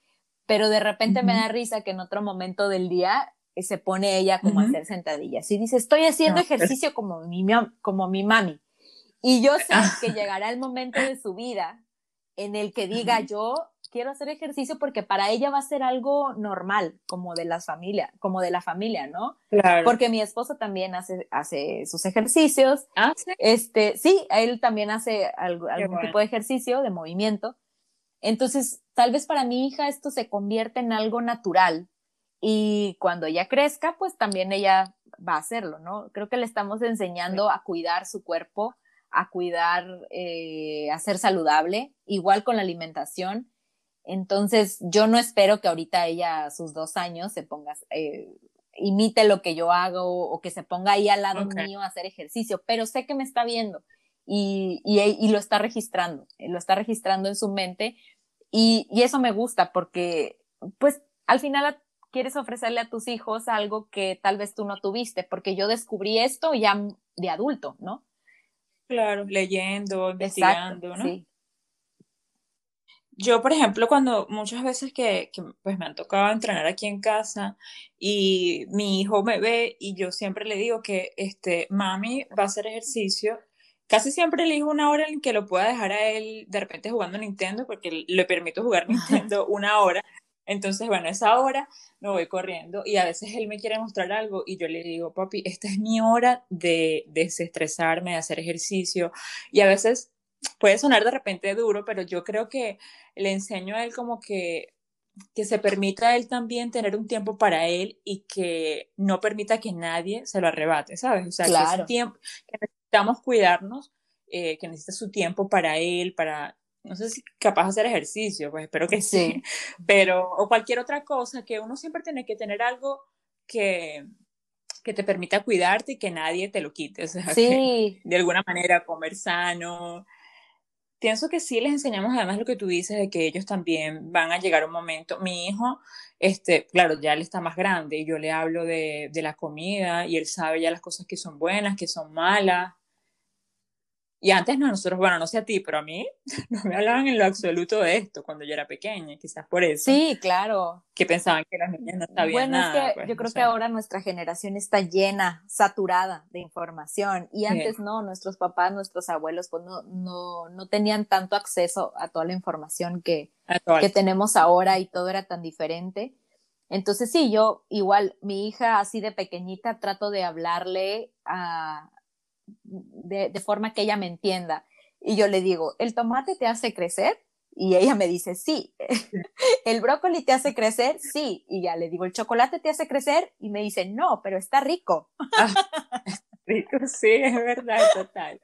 pero de repente me da risa que en otro momento del día eh, se pone ella como a hacer sentadillas y dice, estoy haciendo ejercicio como mi, como mi mami. Y yo sé que llegará el momento de su vida en el que diga yo quiero hacer ejercicio porque para ella va a ser algo normal, como de la familia, como de la familia, ¿no? Claro. Porque mi esposo también hace, hace sus ejercicios. ¿Ah, sí? Este, sí, él también hace algún tipo de ejercicio, de movimiento. Entonces, tal vez para mi hija esto se convierte en algo natural y cuando ella crezca, pues también ella va a hacerlo, ¿no? Creo que le estamos enseñando a cuidar su cuerpo, a cuidar, eh, a ser saludable, igual con la alimentación. Entonces, yo no espero que ahorita ella a sus dos años se ponga, eh, imite lo que yo hago o que se ponga ahí al lado mío a hacer ejercicio, pero sé que me está viendo y, y, lo está registrando, lo está registrando en su mente y, y eso me gusta porque, pues, al final quieres ofrecerle a tus hijos algo que tal vez tú no tuviste, porque yo descubrí esto ya de adulto, ¿no? Claro, leyendo, investigando, ¿no? Sí. Yo, por ejemplo, cuando muchas veces que, pues me han tocado entrenar aquí en casa y mi hijo me ve y yo siempre le digo que este mami va a hacer ejercicio, casi siempre elijo una hora en que lo pueda dejar a él de repente jugando Nintendo porque le permito jugar [LAUGHS] Nintendo una hora entonces, bueno, esa hora me voy corriendo y a veces él me quiere mostrar algo y yo le digo, papi, esta es mi hora de, desestresarme, de hacer ejercicio. Y a veces puede sonar de repente duro, pero yo creo que le enseño a él como que que se permita a él también tener un tiempo para él y que no permita que nadie se lo arrebate, ¿sabes? O sea, que, tiempo, que necesitamos cuidarnos, eh, que necesita su tiempo para él, para no sé si capaz de hacer ejercicio, pues espero que sí, [LAUGHS] pero, o cualquier otra cosa, que uno siempre tiene que tener algo que, que te permita cuidarte y que nadie te lo quite, o sea, [LAUGHS] sí. de alguna manera comer sano. Pienso que sí les enseñamos además lo que tú dices de que ellos también van a llegar un momento. Mi hijo, este, claro, ya él está más grande y yo le hablo de, de la comida y él sabe ya las cosas que son buenas, que son malas, y antes no, nosotros, bueno, no sé a ti, pero a mí [LAUGHS] no me hablaban en lo absoluto de esto cuando yo era pequeña, quizás por eso. Sí, claro. Que pensaban que las niñas no sabían bueno, nada. Bueno, es que pues, yo creo que ahora nuestra generación está llena, saturada de información. Y antes no, nuestros papás, nuestros abuelos, pues no, no, no tenían tanto acceso a toda la información que, que tenemos ahora y todo era tan diferente. Entonces sí, yo igual, mi hija así de pequeñita trato de hablarle a, de, de forma que ella me entienda. Y yo le digo, ¿el tomate te hace crecer? Y ella me dice, sí. [LAUGHS] ¿El brócoli te hace crecer? Sí. Y ya le digo, ¿el chocolate te hace crecer? Y me dice, no, pero está rico. Ah, [LAUGHS] rico, sí, es verdad, total.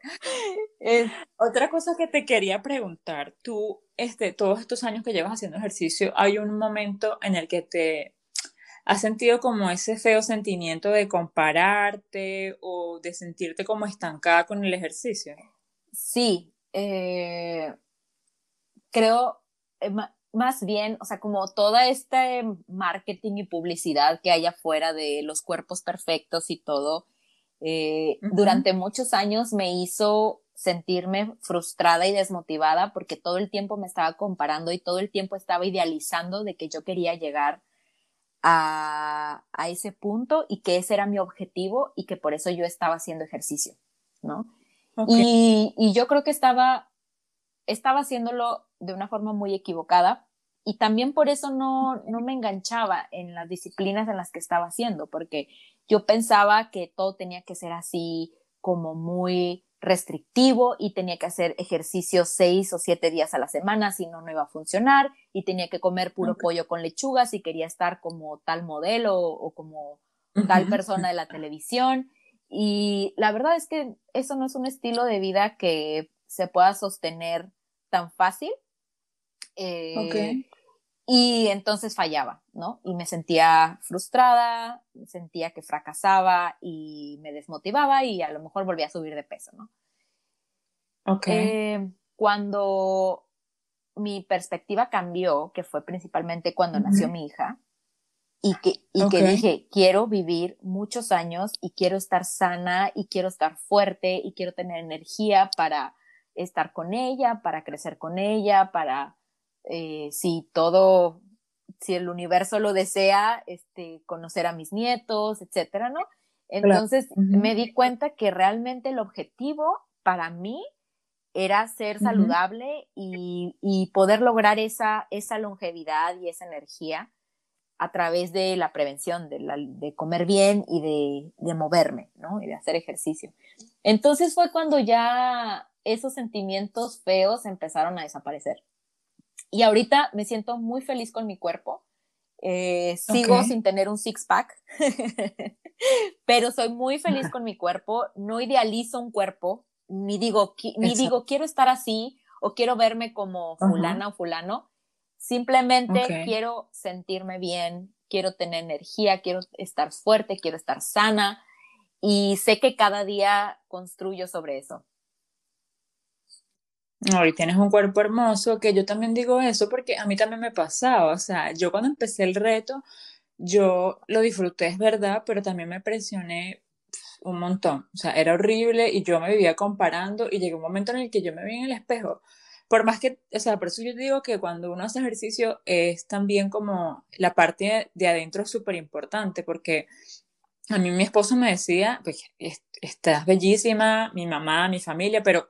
Otra cosa que te quería preguntar, tú, este, todos estos años que llevas haciendo ejercicio, ¿hay un momento en el que te has sentido como ese feo sentimiento de compararte o de sentirte como estancada con el ejercicio? Sí, eh, creo eh, más bien, o sea, como toda este marketing y publicidad que hay afuera de los cuerpos perfectos y todo, eh, durante muchos años me hizo sentirme frustrada y desmotivada porque todo el tiempo me estaba comparando y todo el tiempo estaba idealizando de que yo quería llegar a, a ese punto y que ese era mi objetivo y que por eso yo estaba haciendo ejercicio, ¿no? Y, y, yo creo que estaba, estaba haciéndolo de una forma muy equivocada y también por eso no, no me enganchaba en las disciplinas en las que estaba haciendo, porque yo pensaba que todo tenía que ser así como muy restrictivo y tenía que hacer ejercicio seis o siete días a la semana, si no, no iba a funcionar y tenía que comer puro pollo con lechuga si quería estar como tal modelo o, como tal persona de la televisión. Y la verdad es que eso no es un estilo de vida que se pueda sostener tan fácil. Eh, y entonces fallaba, ¿no? Y me sentía frustrada, sentía que fracasaba y me desmotivaba y a lo mejor volvía a subir de peso, ¿no? Ok. Eh, cuando mi perspectiva cambió, que fue principalmente cuando nació mi hija, y que, y que dije, quiero vivir muchos años y quiero estar sana y quiero estar fuerte y quiero tener energía para estar con ella, para crecer con ella, para eh, si todo, si el universo lo desea, este, conocer a mis nietos, etcétera, ¿no? Entonces me di cuenta que realmente el objetivo para mí era ser saludable y, y, poder lograr esa, esa longevidad y esa energía a través de la prevención, de, la, de comer bien y de, de, moverme, ¿no? Y de hacer ejercicio. Entonces fue cuando ya esos sentimientos feos empezaron a desaparecer. Y ahorita me siento muy feliz con mi cuerpo. Eh, sigo sin tener un six-pack, [LAUGHS] pero soy muy feliz con mi cuerpo. No idealizo un cuerpo, ni digo, ni digo quiero estar así o quiero verme como fulana o fulano Simplemente quiero sentirme bien, quiero tener energía, quiero estar fuerte, quiero estar sana y sé que cada día construyo sobre eso. No, y tienes un cuerpo hermoso, que yo también digo eso porque a mí también me pasaba, o sea, yo cuando empecé el reto, yo lo disfruté, es verdad, pero también me presioné un montón, o sea, era horrible y yo me vivía comparando y llegó un momento en el que yo me vi en el espejo. Por más que, o sea, por eso yo digo que cuando uno hace ejercicio es también como la parte de adentro súper importante, porque a mí mi esposo me decía, pues estás bellísima, mi mamá, mi familia, pero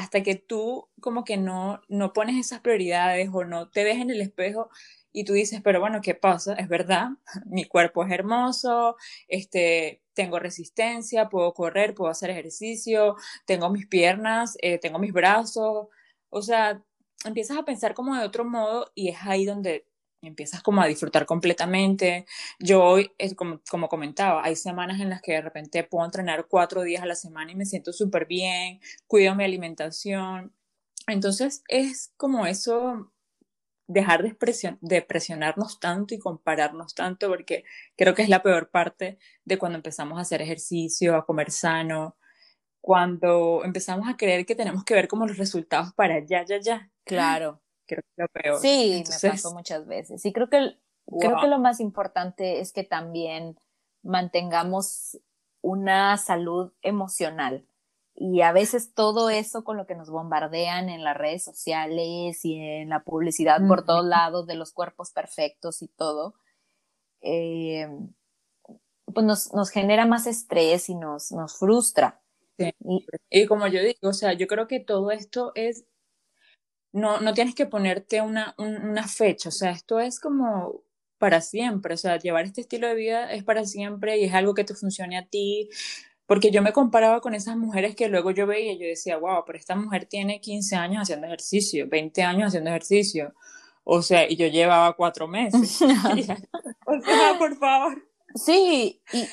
hasta que tú como que no, no pones esas prioridades o no te ves en el espejo y tú dices, pero bueno, ¿qué pasa? Es verdad, [LAUGHS] mi cuerpo es hermoso, este, tengo resistencia, puedo correr, puedo hacer ejercicio, tengo mis piernas, eh, tengo mis brazos, o sea, empiezas a pensar como de otro modo y es ahí donde empiezas como a disfrutar completamente. Yo hoy, como, como comentaba, hay semanas en las que de repente puedo entrenar cuatro días a la semana y me siento súper bien, cuido mi alimentación. Entonces es como eso, dejar de, de presionarnos tanto y compararnos tanto, porque creo que es la peor parte de cuando empezamos a hacer ejercicio, a comer sano, cuando empezamos a creer que tenemos que ver como los resultados para ya, ya, ya. Claro. Creo que es lo peor. Sí, me pasó muchas veces. Y creo que, creo que lo más importante es que también mantengamos una salud emocional. Y a veces todo eso con lo que nos bombardean en las redes sociales y en la publicidad por todos lados de los cuerpos perfectos y todo, eh, pues nos, nos genera más estrés y nos, nos frustra. Y, como yo digo, o sea, yo creo que todo esto es, no, no tienes que ponerte una, una fecha, o sea, esto es como para siempre, o sea, llevar este estilo de vida es para siempre y es algo que te funcione a ti, porque yo me comparaba con esas mujeres que luego yo veía y yo decía, wow, pero esta mujer tiene 15 años haciendo ejercicio, 20 años haciendo ejercicio, o sea, y yo llevaba cuatro meses. [LAUGHS] [LAUGHS] o sea, por favor. Sí, y,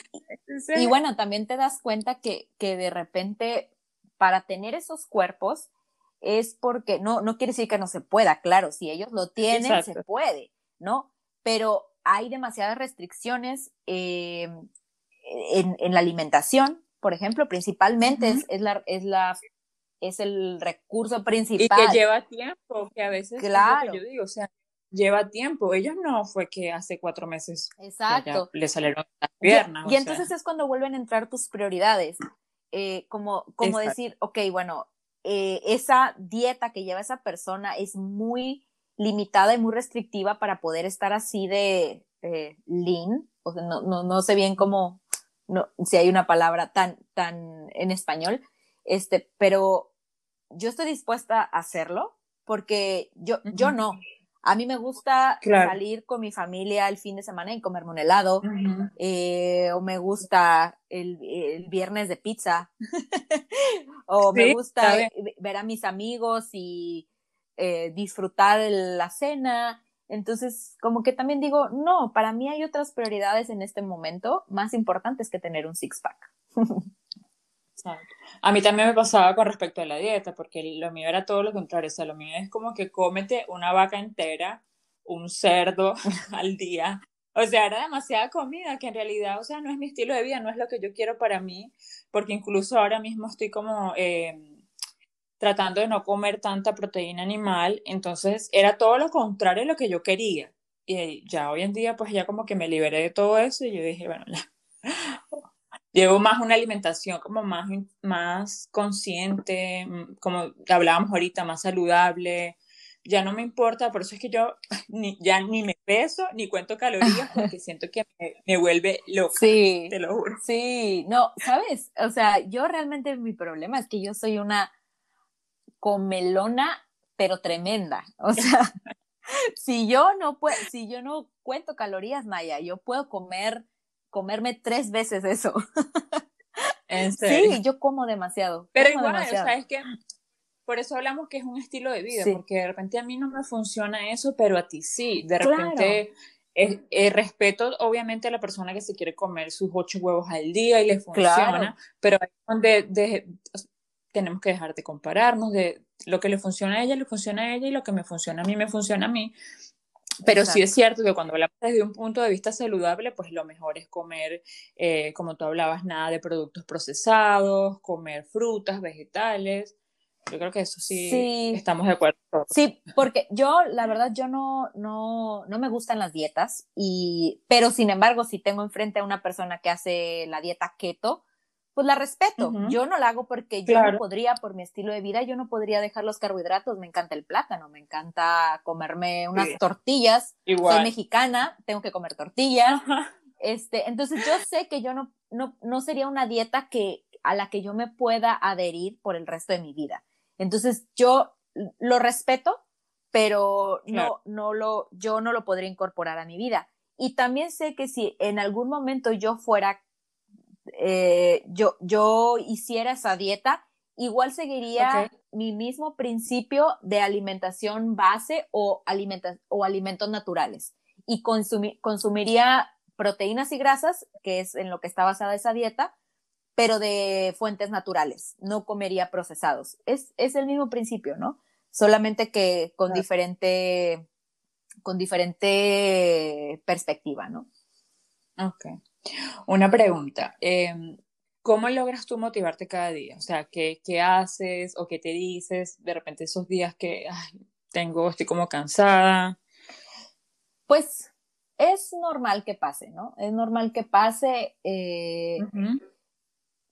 y, bueno, también te das cuenta que, que de repente para tener esos cuerpos es porque no, no quiere decir que no se pueda, claro, si ellos lo tienen, se puede, ¿no? Pero hay demasiadas restricciones eh, en, en, la alimentación, por ejemplo, principalmente es, es, la, es la es el recurso principal. Y que lleva tiempo, que a veces claro. yo digo, o sea, lleva tiempo. Ellos no fue que hace cuatro meses Exacto. le salieron las piernas. Y, entonces es cuando vuelven a entrar tus prioridades. Eh, como, como decir, ok, bueno, eh, esa dieta que lleva esa persona es muy limitada y muy restrictiva para poder estar así de eh, lean, o sea, no, no, no, sé bien cómo, no, si hay una palabra tan, tan en español, este, pero yo estoy dispuesta a hacerlo porque yo, yo no, a mí me gusta salir con mi familia el fin de semana y comerme un helado, eh, o me gusta el, viernes de pizza, [LAUGHS] o me gusta ver a mis amigos y eh, disfrutar la cena. Entonces, como que también digo, no, para mí hay otras prioridades en este momento más importantes que tener un six-pack. [LAUGHS] A mí también me pasaba con respecto a la dieta, porque lo mío era todo lo contrario, o sea, lo mío es como que cómete una vaca entera, un cerdo [LAUGHS] al día, o sea, era demasiada comida que en realidad, o sea, no es mi estilo de vida, no es lo que yo quiero para mí, porque incluso ahora mismo estoy como eh, tratando de no comer tanta proteína animal, entonces era todo lo contrario de lo que yo quería. Y ya hoy en día, pues ya como que me liberé de todo eso y yo dije, bueno, ya, llevo más una alimentación como más, más consciente, mm, como hablábamos ahorita, más saludable. Ya no me importa, por eso es que yo [LAUGHS] ni, ya ni me peso ni cuento calorías porque [LAUGHS] siento que me, vuelve loca. Sí, te lo juro. Sí, no, ¿sabes? O sea, yo realmente mi problema es que yo soy una comelona, pero tremenda. O sea, [LAUGHS] si yo no puedo, si yo no cuento calorías, Naya, yo puedo comer comerme tres veces eso. [LAUGHS] ¿En serio? Sí, yo como demasiado. Pero igual, o sea, es que por eso hablamos que es un estilo de vida, porque de repente a mí no me funciona eso, pero a ti sí. De repente eh, respeto obviamente a la persona que se quiere comer sus ocho huevos al día y le funciona, pero ahí donde tenemos que dejar de compararnos, de lo que le funciona a ella, le funciona a ella y lo que me funciona a mí, me funciona a mí. Pero sí es cierto que cuando hablamos desde un punto de vista saludable, pues lo mejor es comer, eh, como tú hablabas, nada de productos procesados, comer frutas, vegetales. Yo creo que eso sí, estamos de acuerdo. Sí, porque yo, la verdad, yo no, no, no me gustan las dietas, y, pero sin embargo, si tengo enfrente a una persona que hace la dieta keto, pues la respeto. Yo no la hago porque yo no podría, por mi estilo de vida, yo no podría dejar los carbohidratos. Me encanta el plátano, me encanta comerme unas tortillas. Soy mexicana, tengo que comer tortillas. Este, entonces yo sé que yo no, no, no sería una dieta que, a la que yo me pueda adherir por el resto de mi vida. Entonces yo lo respeto, pero no, no lo, yo no lo podría incorporar a mi vida. Y también sé que si en algún momento yo fuera eh, yo, yo hiciera esa dieta, igual seguiría mi mismo principio de alimentación base o, o alimentos naturales y consumiría proteínas y grasas, que es en lo que está basada esa dieta, pero de fuentes naturales, no comería procesados. Es, es el mismo principio, ¿no? Solamente que con diferente, con diferente perspectiva, ¿no? Ok. Una pregunta. Em, ¿Cómo logras tú motivarte cada día? O sea, ¿qué, ¿qué, haces o qué te dices de repente esos días que tengo, estoy como cansada? Pues es normal que pase, ¿no? Es normal que pase. Eh,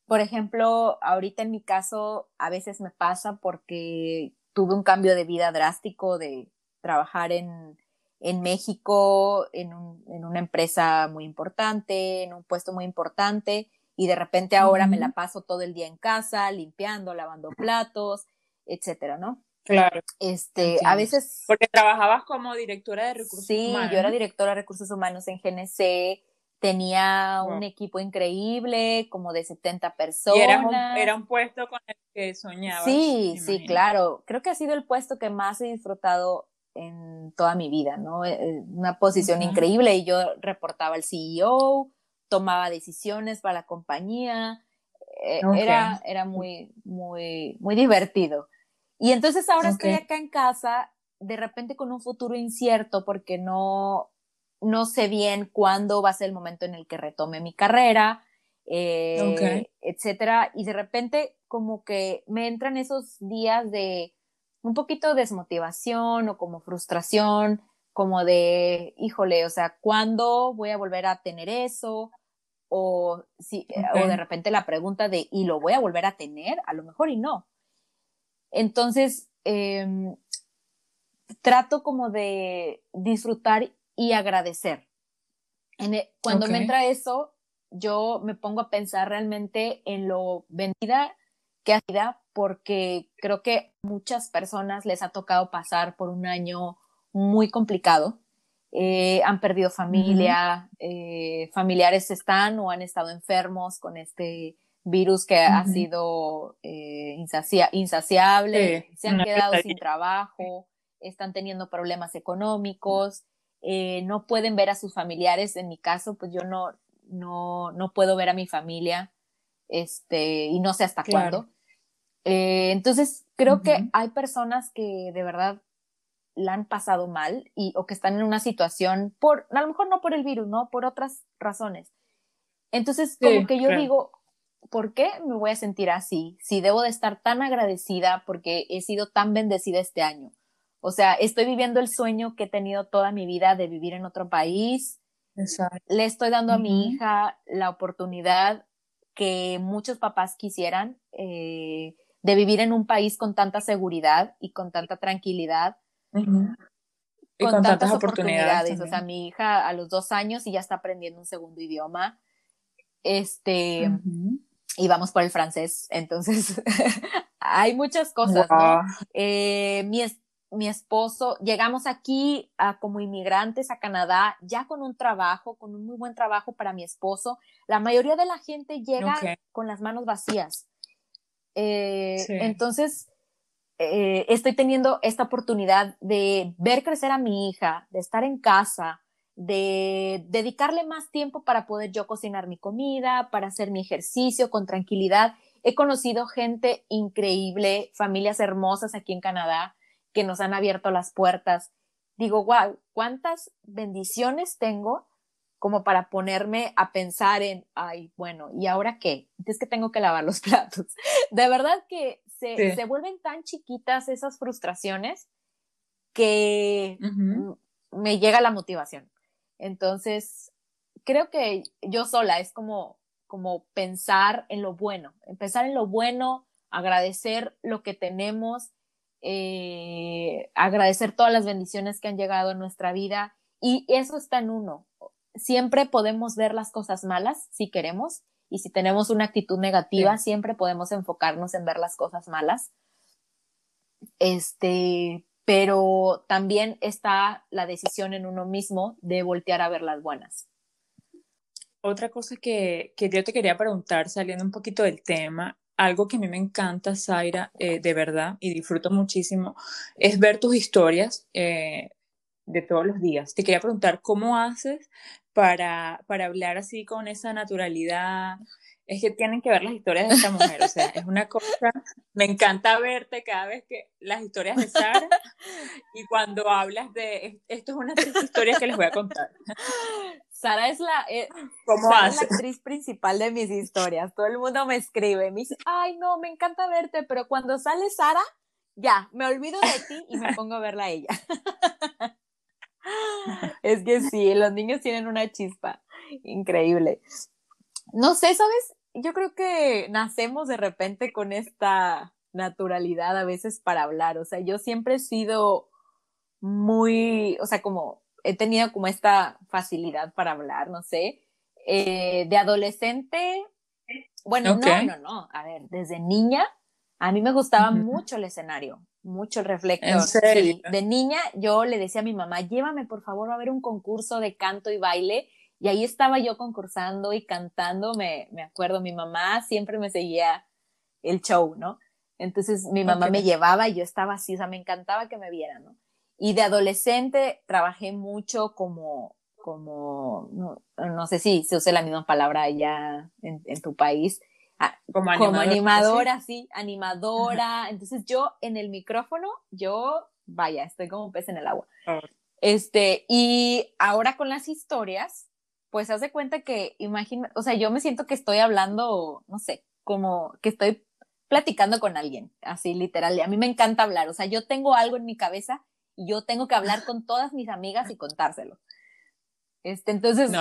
por ejemplo, ahorita en mi caso, a veces me pasa porque tuve un cambio de vida drástico de trabajar en, en México en, un, en, una empresa muy importante, en un puesto muy importante, y de repente ahora me la paso todo el día en casa, limpiando, lavando platos, etcétera, ¿no? Claro. Este, a veces. Porque trabajabas como directora de recursos humanos. Sí, yo era directora de recursos humanos en GNC. Tenía un equipo increíble, como de 70 personas. Y era un, puesto con el que soñaba. Sí, sí, claro. Creo que ha sido el puesto que más he disfrutado en toda mi vida, ¿no? Eh, una posición increíble y yo reportaba al CEO, tomaba decisiones para la compañía. Eh, era, era muy, muy, muy divertido. Y entonces ahora estoy acá en casa, de repente con un futuro incierto porque no, no sé bien cuándo va a ser el momento en el que retome mi carrera, eh, etcétera. Y de repente como que me entran esos días de un poquito de desmotivación o como frustración, como de, híjole, o sea, ¿cuándo voy a volver a tener eso? O, si, o de repente la pregunta de, ¿y lo voy a volver a tener? A lo mejor y no. Entonces, em, trato como de disfrutar y agradecer. E, cuando me entra eso, yo me pongo a pensar realmente en lo vendida que ha sido, porque creo que muchas personas les ha tocado pasar por un año muy complicado. Eh, han perdido familia, eh, familiares están o han estado enfermos con este virus que ha sido eh, insaciable, se han quedado sin trabajo, están teniendo problemas económicos, no pueden ver a sus familiares. En mi caso, pues yo no, no, no puedo ver a mi familia, este, y no sé hasta cuándo. Eh, entonces, creo que hay personas que de verdad la han pasado mal y, o que están en una situación por, a lo mejor no por el virus, ¿no? Por otras razones. Entonces, como que yo digo, ¿por qué me voy a sentir así? Si debo de estar tan agradecida porque he sido tan bendecida este año. O sea, estoy viviendo el sueño que he tenido toda mi vida de vivir en otro país. Le estoy dando a mi hija la oportunidad que muchos papás quisieran eh, de vivir en un país con tanta seguridad y con tanta tranquilidad. Y con, tantas, oportunidades. o sea, mi hija a los dos años y ya está aprendiendo un segundo idioma. Este, y vamos por el francés. Entonces, [LAUGHS] hay muchas cosas, ¿no? Eh, mi, mi esposo, llegamos aquí como inmigrantes a Canadá, ya con un trabajo, con un muy buen trabajo para mi esposo. La mayoría de la gente llega con las manos vacías. Eh, entonces, eh, estoy teniendo esta oportunidad de ver crecer a mi hija, de estar en casa, de dedicarle más tiempo para poder yo cocinar mi comida, para hacer mi ejercicio con tranquilidad. He conocido gente increíble, familias hermosas aquí en Canadá que nos han abierto las puertas. Digo, wow, cuántas bendiciones tengo como para ponerme a pensar en, ay, bueno, ¿y ahora qué? Es que tengo que lavar los [LAUGHS] platos. De verdad que se, se vuelven tan chiquitas esas frustraciones que me llega la motivación. Entonces, creo que yo sola es como, como pensar en lo bueno, pensar en lo bueno, agradecer lo que tenemos, eh, agradecer todas las bendiciones que han llegado en nuestra vida y eso está en uno. Siempre podemos ver las cosas malas si queremos y si tenemos una actitud negativa, siempre podemos enfocarnos en ver las cosas malas. Este, pero también está la decisión en uno mismo de voltear a ver las buenas. Otra cosa que, que yo te quería preguntar, saliendo un poquito del tema, algo que a mí me encanta, Zaira, eh, de verdad, y disfruto muchísimo, es ver tus historias eh, de todos los días. Te quería preguntar, ¿cómo haces para, para hablar así con esa naturalidad, es que tienen que ver las historias de esta mujer, o sea, es una cosa, me encanta verte cada vez que las historias de Sara [LAUGHS] y cuando hablas de, esto es una triste historia que les voy a contar. Sara es la, eh, la actriz principal de mis historias, todo el mundo me escribe, me dice, ay no, me encanta verte, pero cuando sale Sara, ya, me olvido de ti y me [LAUGHS] pongo a verla a ella. [LAUGHS] [LAUGHS] es que sí, los niños tienen una chispa increíble. No sé, ¿sabes? yo creo que nacemos de repente con esta naturalidad a veces para hablar. O sea, yo siempre he sido muy, o sea, como he tenido como esta facilidad para hablar, no sé. Eh, de adolescente, bueno, no, no, no. A ver, desde niña, a mí me gustaba mucho el escenario, mucho el reflector. Sí, de niña yo le decía a mi mamá, llévame por favor a ver un concurso de canto y baile. Y ahí estaba yo concursando y cantando, me, me acuerdo, mi mamá siempre me seguía el show, ¿no? Entonces mi mamá me llevaba y yo estaba así, o sea, me encantaba que me vieran, ¿no? Y de adolescente trabajé mucho como, como, no, no sé si se usa la misma palabra allá en, en tu país, Ah, como animadora, sí, animadora. Entonces yo en el micrófono, yo, vaya, estoy como un pez en el agua. Ah. Este, y ahora con las historias, pues haz de cuenta que, imagina, o sea, yo me siento que estoy hablando, no sé, como que estoy platicando con alguien, así literal. Y a mí me encanta hablar, o sea, yo tengo algo en mi cabeza y yo tengo que hablar con todas mis amigas y contárselo. Este, entonces,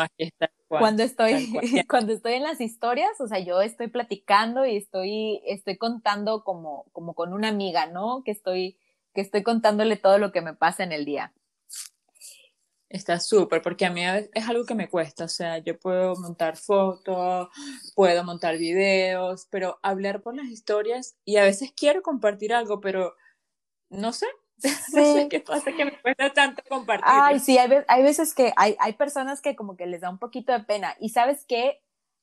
cuando estoy, [LAUGHS] cuando estoy en las historias, o sea, yo estoy platicando y estoy, estoy contando como, como con una amiga, ¿no? Que estoy, que estoy contándole todo lo que me pasa en el día. Está súper, porque a mí es algo que me cuesta, o sea, yo puedo montar fotos, puedo montar videos, pero hablar por las historias y a veces quiero compartir algo, pero no sé, no sé [LAUGHS] qué pasa que me cuesta tanto compartir. Ay, sí, hay, hay veces que hay, hay, personas que como que les da un poquito de pena. Y sabes qué?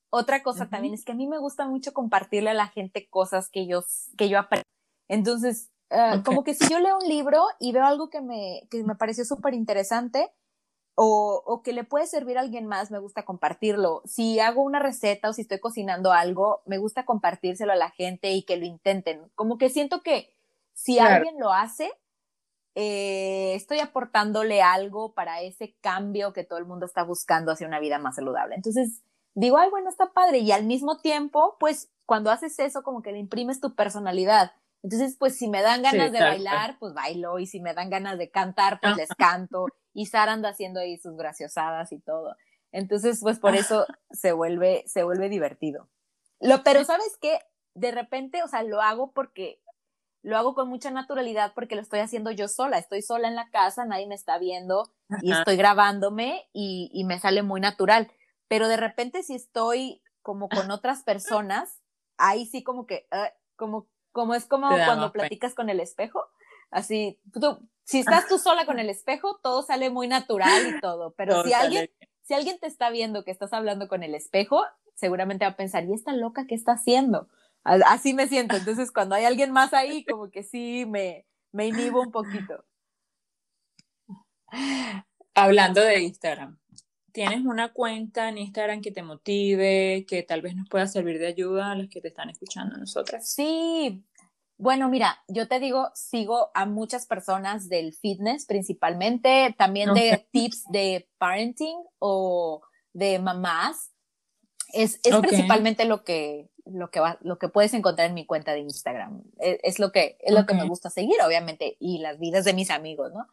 Otra cosa también es que a mí me gusta mucho compartirle a la gente cosas que yo, que yo aprendo. Entonces, eh, como que si yo leo un libro y veo algo que me, que me pareció súper interesante, o, o, que le puede servir a alguien más, me gusta compartirlo. Si hago una receta o si estoy cocinando algo, me gusta compartírselo a la gente y que lo intenten. Como que siento que si alguien lo hace, eh, estoy aportándole algo para ese cambio que todo el mundo está buscando hacia una vida más saludable. Entonces, digo, ay, bueno, está padre. Y al mismo tiempo, pues, cuando haces eso, como que le imprimes tu personalidad. Entonces, pues, si me dan ganas de bailar, pues bailo. Y si me dan ganas de cantar, pues les canto. Y Sara anda haciendo ahí sus graciosadas y todo. Entonces, pues, por eso se vuelve, se vuelve divertido. Lo, pero, ¿sabes qué? De repente, o sea, lo hago porque lo hago con mucha naturalidad porque lo estoy haciendo yo sola. Estoy sola en la casa, nadie me está viendo y estoy grabándome y, me sale muy natural. Pero de repente si estoy como con otras personas, ahí sí como que, ah, como, como es como cuando platicas con el espejo. Así, tú, si estás tú sola con el espejo, todo sale muy natural y todo. Pero si alguien, si alguien te está viendo que estás hablando con el espejo, seguramente va a pensar, ¿y esta loca qué está haciendo? Así me siento. Entonces, cuando hay alguien más ahí, como que sí me, me inhibo un poquito. Hablando de Instagram, ¿tienes una cuenta en Instagram que te motive, que tal vez nos pueda servir de ayuda a los que te están escuchando a nosotras? Sí. Bueno, mira, yo te digo, sigo a muchas personas del fitness principalmente, también de tips de parenting o de mamás. Es, es principalmente lo que, lo que va, lo que puedes encontrar en mi cuenta de Instagram. E, es, lo que, es lo que me gusta seguir, obviamente, y las vidas de mis amigos, ¿no?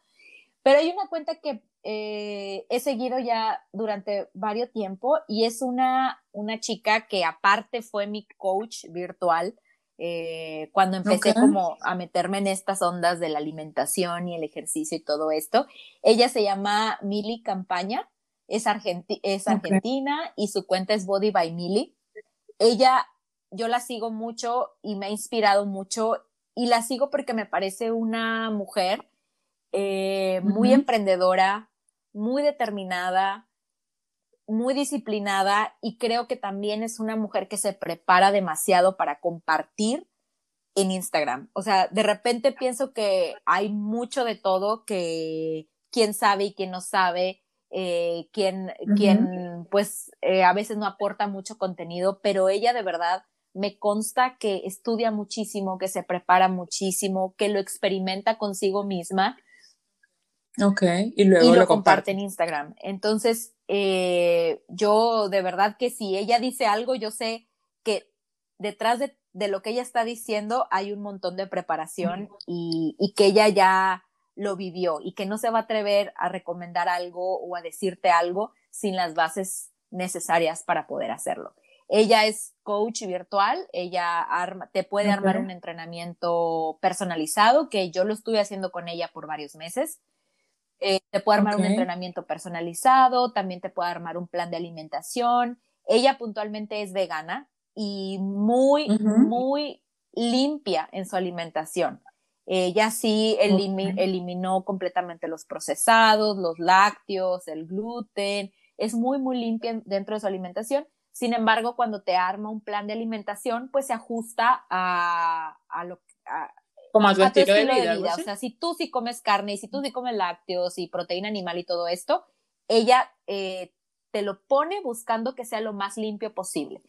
Pero hay una cuenta que eh, he seguido ya durante varios tiempo y es una, una chica que aparte fue mi coach virtual eh, cuando empecé como a meterme en estas ondas de la alimentación y el ejercicio y todo esto. Ella se llama Mili Campaña, es, es argentina y su cuenta es Body by Mili. Ella yo la sigo mucho y me ha inspirado mucho y la sigo porque me parece una mujer eh, muy emprendedora, muy determinada, muy disciplinada y creo que también es una mujer que se prepara demasiado para compartir en Instagram. O sea, de repente pienso que hay mucho de todo que quién sabe y quién no sabe, eh, quien, pues eh, a veces no aporta mucho contenido, pero ella de verdad me consta que estudia muchísimo, que se prepara muchísimo, que lo experimenta consigo misma. Ok, y luego lo, comparte en Instagram. Entonces, eh, yo de verdad que si ella dice algo, yo sé que detrás de, lo que ella está diciendo hay un montón de preparación y, y que ella ya lo vivió y que no se va a atrever a recomendar algo o a decirte algo sin las bases necesarias para poder hacerlo. Ella es coach virtual, ella te puede armar un entrenamiento personalizado, que yo lo estuve haciendo con ella por varios meses. Eh, te puede armar un entrenamiento personalizado, también te puede armar un plan de alimentación. Ella puntualmente es vegana y muy, muy limpia en su alimentación. Ella sí eliminó completamente los procesados, los lácteos, el gluten, es muy, muy limpia dentro de su alimentación. Sin embargo, cuando te arma un plan de alimentación, pues se ajusta a, a lo a, como a tu, estilo, de vida. O sea, si tú sí comes carne y si tú sí comes lácteos y proteína animal y todo esto, ella eh, te lo pone buscando que sea lo más limpio posible.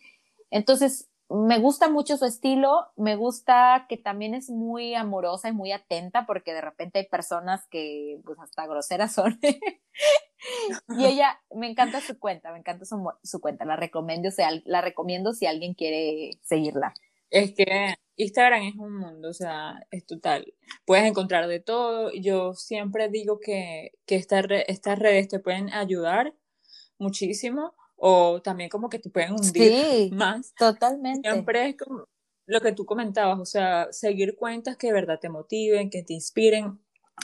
Entonces, me gusta mucho su estilo, me gusta que también es muy amorosa y muy atenta porque de repente hay personas que pues hasta groseras son. [LAUGHS] y ella, me encanta su cuenta, me encanta su, su cuenta, la recomiendo, o sea, la recomiendo si alguien quiere seguirla. Es que Instagram es un mundo, o sea, es total. Puedes encontrar de todo. Yo siempre digo que, que estas redes te pueden ayudar muchísimo o también como que te pueden hundir sí, más. Totalmente. Siempre es como lo que tú comentabas, o sea, seguir cuentas que de verdad te motiven, que te inspiren.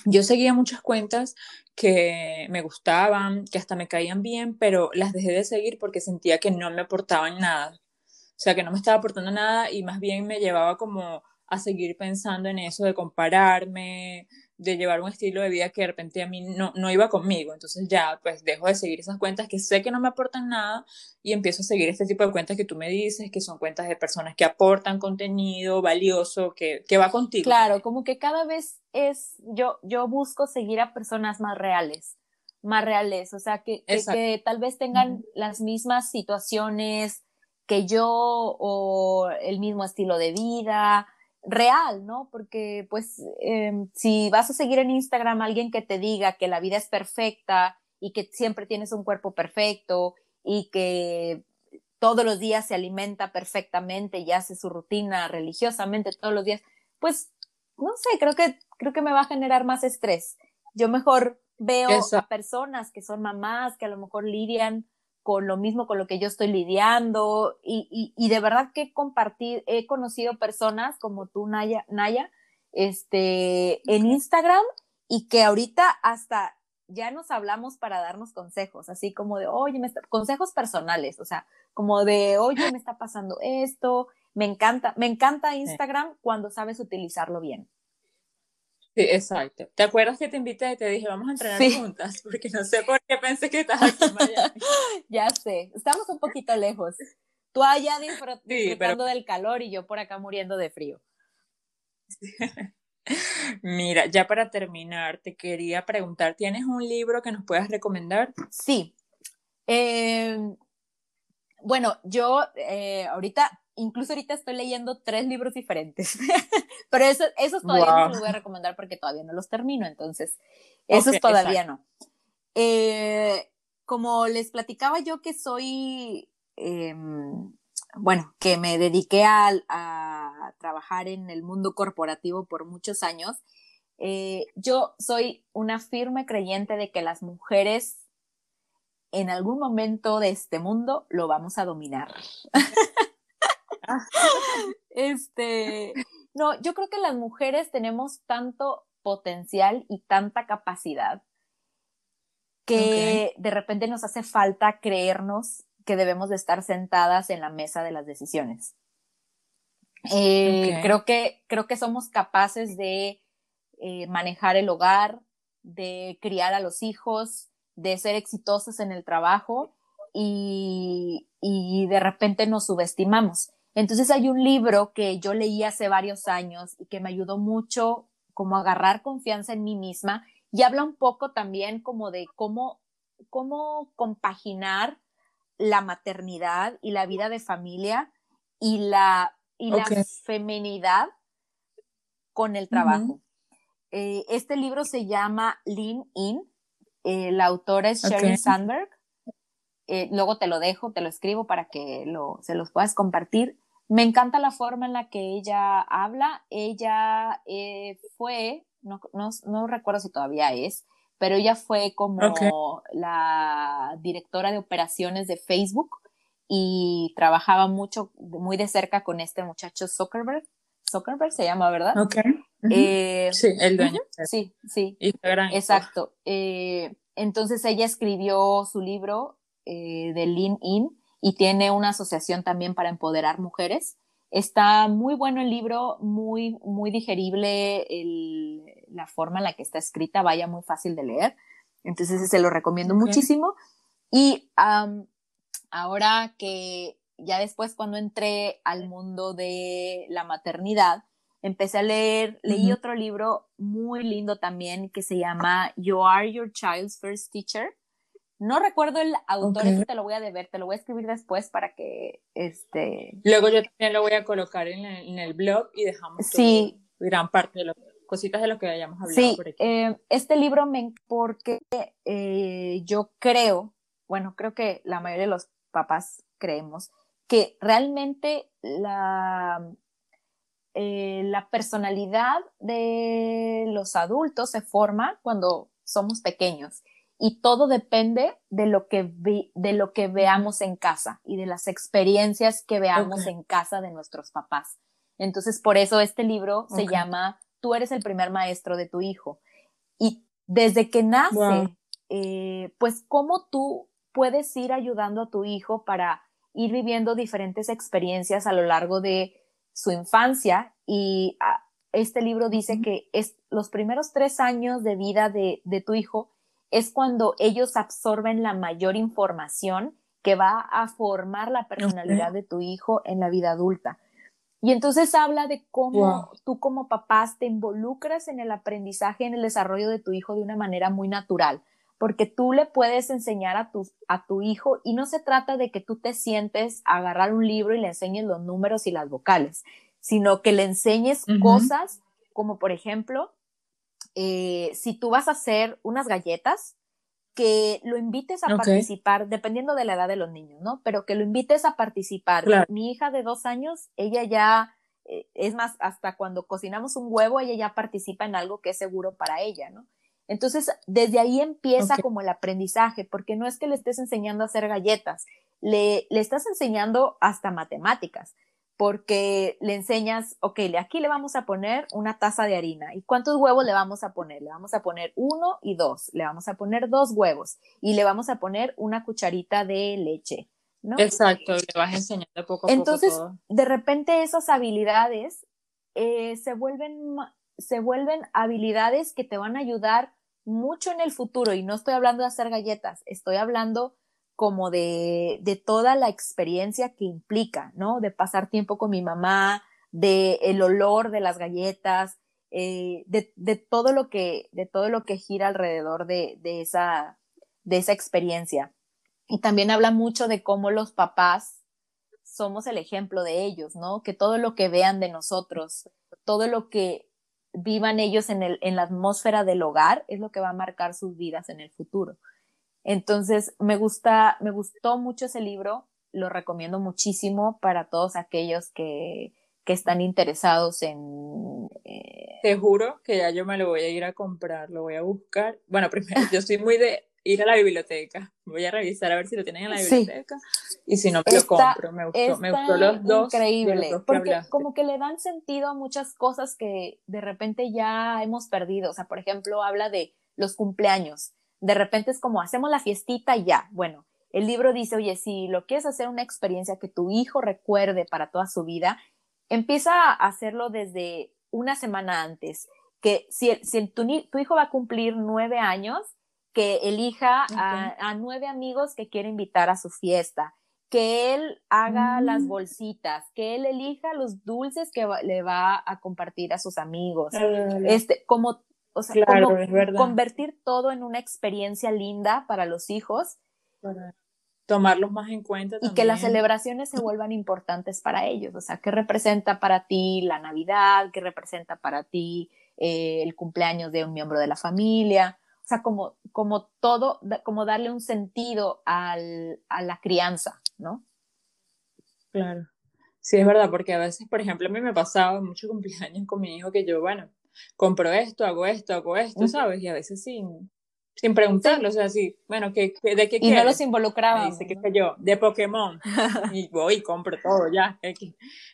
Yo seguía muchas cuentas que me gustaban, que hasta me caían bien, pero las dejé de seguir porque sentía que no me aportaban nada. O sea, que no me estaba aportando nada y más bien me llevaba como a seguir pensando en eso de compararme, de llevar un estilo de vida que de repente a mí no, no iba conmigo. Entonces ya, pues dejo de seguir esas cuentas que sé que no me aportan nada y empiezo a seguir este tipo de cuentas que tú me dices, que son cuentas de personas que aportan contenido valioso, que, que va contigo. Claro, como que cada vez es, yo, yo busco seguir a personas más reales, más reales, o sea, que, que, tal vez tengan las mismas situaciones que yo o el mismo estilo de vida, real, ¿no? Porque pues em, si vas a seguir en Instagram a alguien que te diga que la vida es perfecta y que siempre tienes un cuerpo perfecto y que todos los días se alimenta perfectamente y hace su rutina religiosamente todos los días, pues no sé, creo que creo que me va a generar más estrés. Yo mejor veo a personas que son mamás que a lo mejor lidian con lo mismo con lo que yo estoy lidiando y, y, de verdad que compartir, he conocido personas como tú, Naya, Naya este, en Instagram y que ahorita hasta ya nos hablamos para darnos consejos, así como de, oye, me consejos personales, o sea, como de, oye, me está pasando esto, me encanta, me encanta Instagram cuando sabes utilizarlo bien. Sí, exacto. ¿Te acuerdas que te invité y te dije, vamos a entrenar juntas? Porque no sé por qué pensé que estabas aquí en [LAUGHS] Miami. ya sé, estamos un poquito lejos. Tú allá disfrutando del calor y yo por acá muriendo de frío. [LAUGHS] Mira, ya para terminar, te quería preguntar, ¿tienes un libro que nos puedas recomendar? Sí. Em, bueno, yo eh, ahorita incluso ahorita estoy leyendo tres libros diferentes, [LAUGHS] pero eso, esos todavía no los voy a recomendar porque todavía no los termino, entonces, esos todavía no. Eh, como les platicaba yo que soy, em, bueno, que me dediqué a, trabajar en el mundo corporativo por muchos años, eh, yo soy una firme creyente de que las mujeres en algún momento de este mundo lo vamos a dominar. [LAUGHS] [LAUGHS] este, no, yo creo que las mujeres tenemos tanto potencial y tanta capacidad que de repente nos hace falta creernos que debemos de estar sentadas en la mesa de las decisiones. Eh, creo, que, creo que somos capaces de eh, manejar el hogar, de criar a los hijos, de ser exitosas en el trabajo y, y de repente nos subestimamos. Entonces hay un libro que yo leí hace varios años y que me ayudó mucho como a agarrar confianza en mí misma y habla un poco también como de cómo, cómo compaginar la maternidad y la vida de familia y la, y la feminidad con el trabajo. Eh, este libro se llama Lean In. Eh, la autora es Sherry Sandberg. Eh, luego te lo dejo, te lo escribo para que lo, se los puedas compartir. Me encanta la forma en la que ella habla. Ella eh, fue, no, no, no, recuerdo si todavía es, pero ella fue como la directora de operaciones de Facebook y trabajaba mucho, muy de cerca con este muchacho Zuckerberg. Zuckerberg se llama, ¿verdad? Ok. Eh, sí, el dueño. Sí, sí. Exacto. Eh, entonces ella escribió su libro de Lean In y tiene una asociación también para empoderar mujeres. Está muy bueno el libro, muy, muy digerible la forma en la que está escrita, vaya muy fácil de leer. Entonces se lo recomiendo muchísimo. Y ahora que ya después cuando entré al mundo de la maternidad, empecé a leer, leí otro libro muy lindo también que se llama You Are Your Child's First Teacher. No recuerdo el autor, eso te lo voy a deber, te lo voy a escribir después para que este. Luego yo también lo voy a colocar en el, blog y dejamos sí. gran parte de las cositas de lo que hayamos hablado sí, eh, este libro me porque eh, yo creo, bueno, creo que la mayoría de los papás creemos que realmente la, eh, la personalidad de los adultos se forma cuando somos pequeños y todo depende de lo que, de lo que veamos en casa y de las experiencias que veamos en casa de nuestros papás. Entonces, por eso este libro se llama Tú eres el primer maestro de tu hijo. Y desde que nace, eh, pues cómo tú puedes ir ayudando a tu hijo para ir viviendo diferentes experiencias a lo largo de su infancia y ah, este libro dice que es los primeros tres años de vida de, de tu hijo es cuando ellos absorben la mayor información que va a formar la personalidad de tu hijo en la vida adulta. Y entonces habla de cómo tú como papás te involucras en el aprendizaje, en el desarrollo de tu hijo de una manera muy natural porque tú le puedes enseñar a tu, a tu hijo y no se trata de que tú te sientes a agarrar un libro y le enseñes los números y las vocales, sino que le enseñes cosas como por ejemplo, eh, si tú vas a hacer unas galletas, que lo invites a participar, dependiendo de la edad de los niños, ¿no? Pero que lo invites a participar. Mi hija de dos años, ella ya, eh, es más, hasta cuando cocinamos un huevo, ella ya participa en algo que es seguro para ella, ¿no? Entonces, desde ahí empieza como el aprendizaje, porque no es que le estés enseñando a hacer galletas, le, le estás enseñando hasta matemáticas, porque le enseñas, ok, aquí le vamos a poner una taza de harina. ¿Y cuántos huevos le vamos a poner? Le vamos a poner uno y dos. Le vamos a poner dos huevos y le vamos a poner una cucharita de leche. ¿no? Exacto, le vas enseñando poco a Entonces, poco. Entonces, de repente esas habilidades eh, se vuelven se vuelven habilidades que te van a ayudar mucho en el futuro. Y no estoy hablando de hacer galletas, estoy hablando como de, de toda la experiencia que implica, ¿no? De pasar tiempo con mi mamá, de el olor de las galletas, eh, de, de, todo lo que, de todo lo que gira alrededor de, de, esa, de esa experiencia. Y también habla mucho de cómo los papás somos el ejemplo de ellos, ¿no? Que todo lo que vean de nosotros, todo lo que vivan ellos en, el, en la atmósfera del hogar es lo que va a marcar sus vidas en el futuro. Entonces, me gusta, me gustó mucho ese libro, lo recomiendo muchísimo para todos aquellos que, que están interesados en... Eh, Te juro que ya yo me lo voy a ir a comprar, lo voy a buscar. Bueno, [LAUGHS] primero, yo soy muy de ir a la biblioteca. Voy a revisar a ver si lo tienen en la biblioteca. Y si no, me lo compro. Me gustó, me gustó los dos. Increíble. porque como que le dan sentido a muchas cosas que de repente ya hemos perdido. O sea, por ejemplo, habla de los cumpleaños. De repente es como hacemos la fiestita y ya. Bueno, el libro dice, oye, si lo quieres hacer una experiencia que tu hijo recuerde para toda su vida, empieza a hacerlo desde una semana antes. Que si, si tu, tu hijo va a cumplir nueve años, que elija a, nueve amigos que quiere invitar a su fiesta, que él haga las mm. bolsitas, que él elija los dulces que le va a compartir a sus amigos. Este, como, o sea, convertir todo en una experiencia linda para los hijos. tomarlos más en cuenta. Y que las celebraciones se vuelvan importantes para ellos. O sea, ¿qué representa para ti la Navidad? ¿Qué representa para ti eh, el cumpleaños de un miembro de la familia? O sea, como, como todo, como darle un sentido al, a la crianza, ¿no? Claro. Sí, es verdad, porque a veces, por ejemplo, a mí me pasaba mucho cumpleaños con mi hijo que yo, bueno, compro esto, hago esto, hago esto, ¿sabes? Y a veces sin, sin preguntarlo, o sea, sí, bueno, ¿qué, ¿de qué Y no los involucraba. Dice, qué sé yo, de Pokémon. [LAUGHS] y voy y compro todo, ya.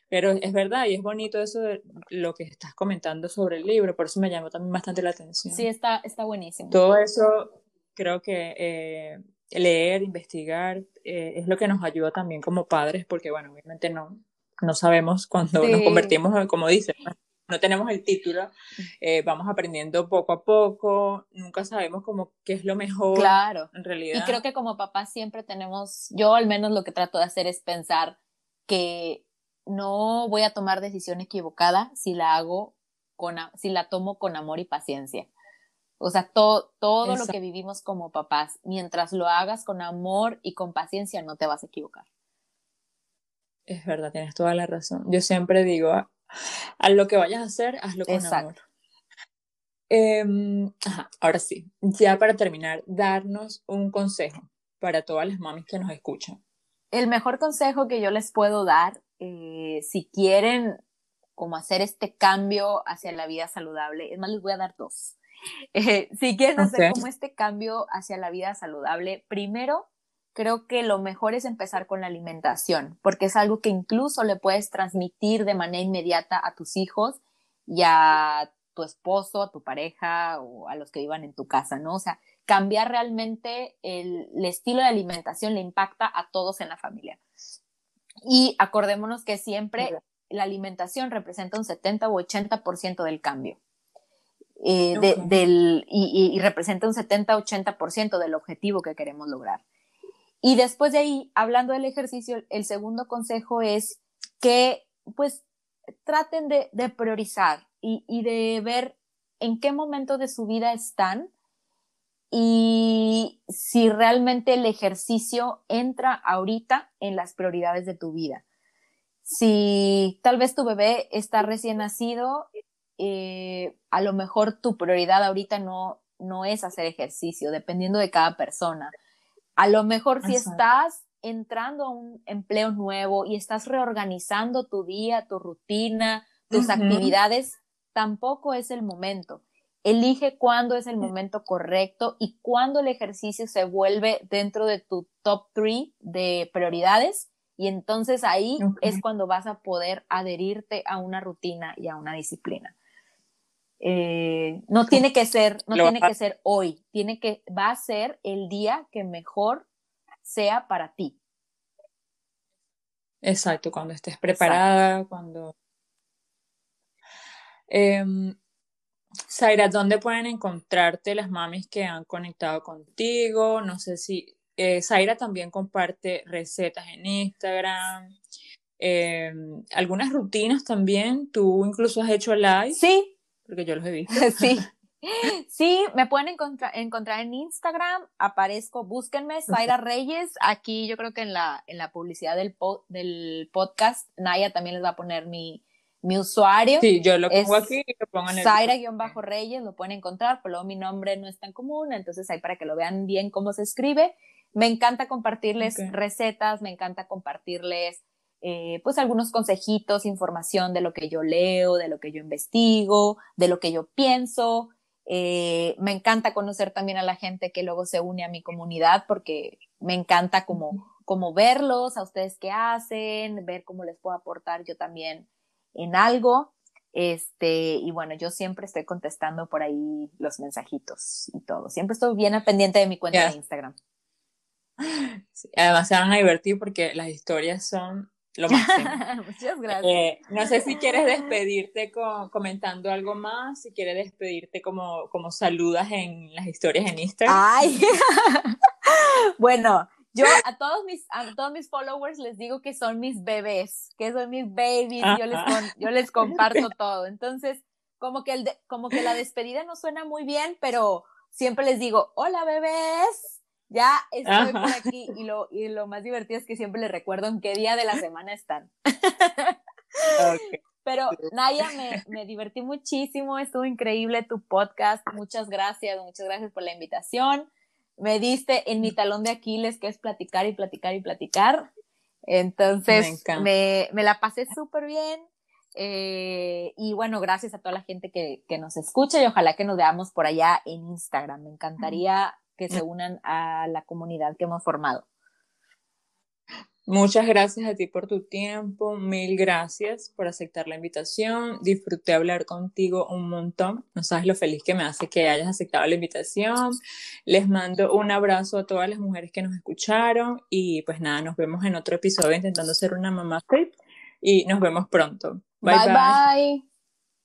Pero es verdad, y es bonito eso de lo que estás comentando sobre el libro, por eso me llamó también bastante la atención. Sí, está, está buenísimo. Todo eso creo que eh, leer, investigar, eh, es lo que nos ayuda también como padres, porque bueno, obviamente no, no sabemos cuando nos convertimos, como dices, no tenemos el título, eh, vamos aprendiendo poco a poco, nunca sabemos como qué es lo mejor. Claro. En realidad. Y creo que como papás siempre tenemos, yo al menos lo que trato de hacer es pensar que no voy a tomar decisión equivocada si la hago con, si la tomo con amor y paciencia. O sea, todo todo lo que vivimos como papás, mientras lo hagas con amor y con paciencia, no te vas a equivocar. Es verdad, tienes toda la razón. Yo siempre digo, a lo que vayas a hacer, hazlo con amor. Em, ahora sí, ya para terminar, darnos un consejo para todas las mamis que nos escuchan. El mejor consejo que yo les puedo dar, eh, si quieren como hacer este cambio hacia la vida saludable, es más, les voy a dar dos. [LAUGHS] Eh, si quieren hacer como este cambio hacia la vida saludable, primero creo que lo mejor es empezar con la alimentación, porque es algo que incluso le puedes transmitir de manera inmediata a tus hijos y a tu esposo, a tu pareja o a los que vivan en tu casa, ¿no? O sea, cambiar realmente el, estilo de alimentación le impacta a todos en la familia. Y acordémonos que siempre la alimentación representa un 70 o 80% del cambio. Eh, del, y, y, representa un 70-80% del objetivo que queremos lograr. Y después de ahí, hablando del ejercicio, el segundo consejo es que pues traten de, priorizar y, de ver en qué momento de su vida están y si realmente el ejercicio entra ahorita en las prioridades de tu vida. Si tal vez tu bebé está recién nacido, eh, a lo mejor tu prioridad ahorita no, no es hacer ejercicio, dependiendo de cada persona. A lo mejor si estás entrando a un empleo nuevo y estás reorganizando tu día, tu rutina, tus actividades, tampoco es el momento. Elige cuándo es el momento correcto y cuándo el ejercicio se vuelve dentro de tu top three de prioridades y entonces ahí es cuando vas a poder adherirte a una rutina y a una disciplina. Eh, no tiene que ser, no tiene que ser hoy, tiene que, va a ser el día que mejor sea para ti. Exacto, cuando estés preparada, cuando... Eh, Zaira, ¿dónde pueden encontrarte las mamis que han conectado contigo? No sé si eh, Zaira también comparte recetas en Instagram, em, algunas rutinas también. Tú incluso has hecho live. Sí, porque yo los he visto. [LAUGHS] Sí. [LAUGHS] Sí, me pueden encontrar, encontrar en Instagram, aparezco, búsquenme, Zaira Reyes, aquí yo creo que en la, en la publicidad del, del podcast, Naya también les va a poner mi, mi usuario. Sí, yo lo pongo aquí y lo pongo en el... Zaira-Reyes, lo pueden encontrar, pero luego mi nombre no es tan común, entonces ahí para que lo vean bien cómo se escribe. Me encanta compartirles recetas, me encanta compartirles eh, pues algunos consejitos, información de lo que yo leo, de lo que yo investigo, de lo que yo pienso. Eh, me encanta conocer también a la gente que luego se une a mi comunidad porque me encanta como, como verlos, a ustedes qué hacen, ver cómo les puedo aportar yo también en algo. Este, y bueno, yo siempre estoy contestando por ahí los mensajitos y todo. Siempre estoy bien pendiente de mi cuenta de Instagram. además se van a divertir porque las historias son lo máximo. [LAUGHS] Muchas gracias. Eh, no sé si quieres despedirte comentando algo más, si quieres despedirte como, como saludas en las historias en Instagram. Ay, [LAUGHS] bueno, yo a todos mis a todos mis followers les digo que son mis bebés, que son mis babies, yo les yo les comparto todo. Entonces, como que el como que la despedida no suena muy bien, pero siempre les digo, "Hola, bebés." Ya estoy por aquí y lo, y lo más divertido es que siempre les recuerdo en qué día de la semana están. [LAUGHS] Pero Naya, me, me, divertí muchísimo, estuvo increíble tu podcast, muchas gracias, muchas gracias por la invitación. Me diste en mi talón de Aquiles, que es platicar y platicar y platicar. Entonces, me, me, la pasé súper bien. Eh, y bueno, gracias a toda la gente que, que, nos escucha y ojalá que nos veamos por allá en Instagram. Me encantaría que se unan a la comunidad que hemos formado. Muchas gracias a ti por tu tiempo, mil gracias por aceptar la invitación. Disfruté hablar contigo un montón. No sabes lo feliz que me hace que hayas aceptado la invitación. Les mando un abrazo a todas las mujeres que nos escucharon y pues nada, nos vemos en otro episodio intentando ser una mamá fit. y nos vemos pronto. bye. bye.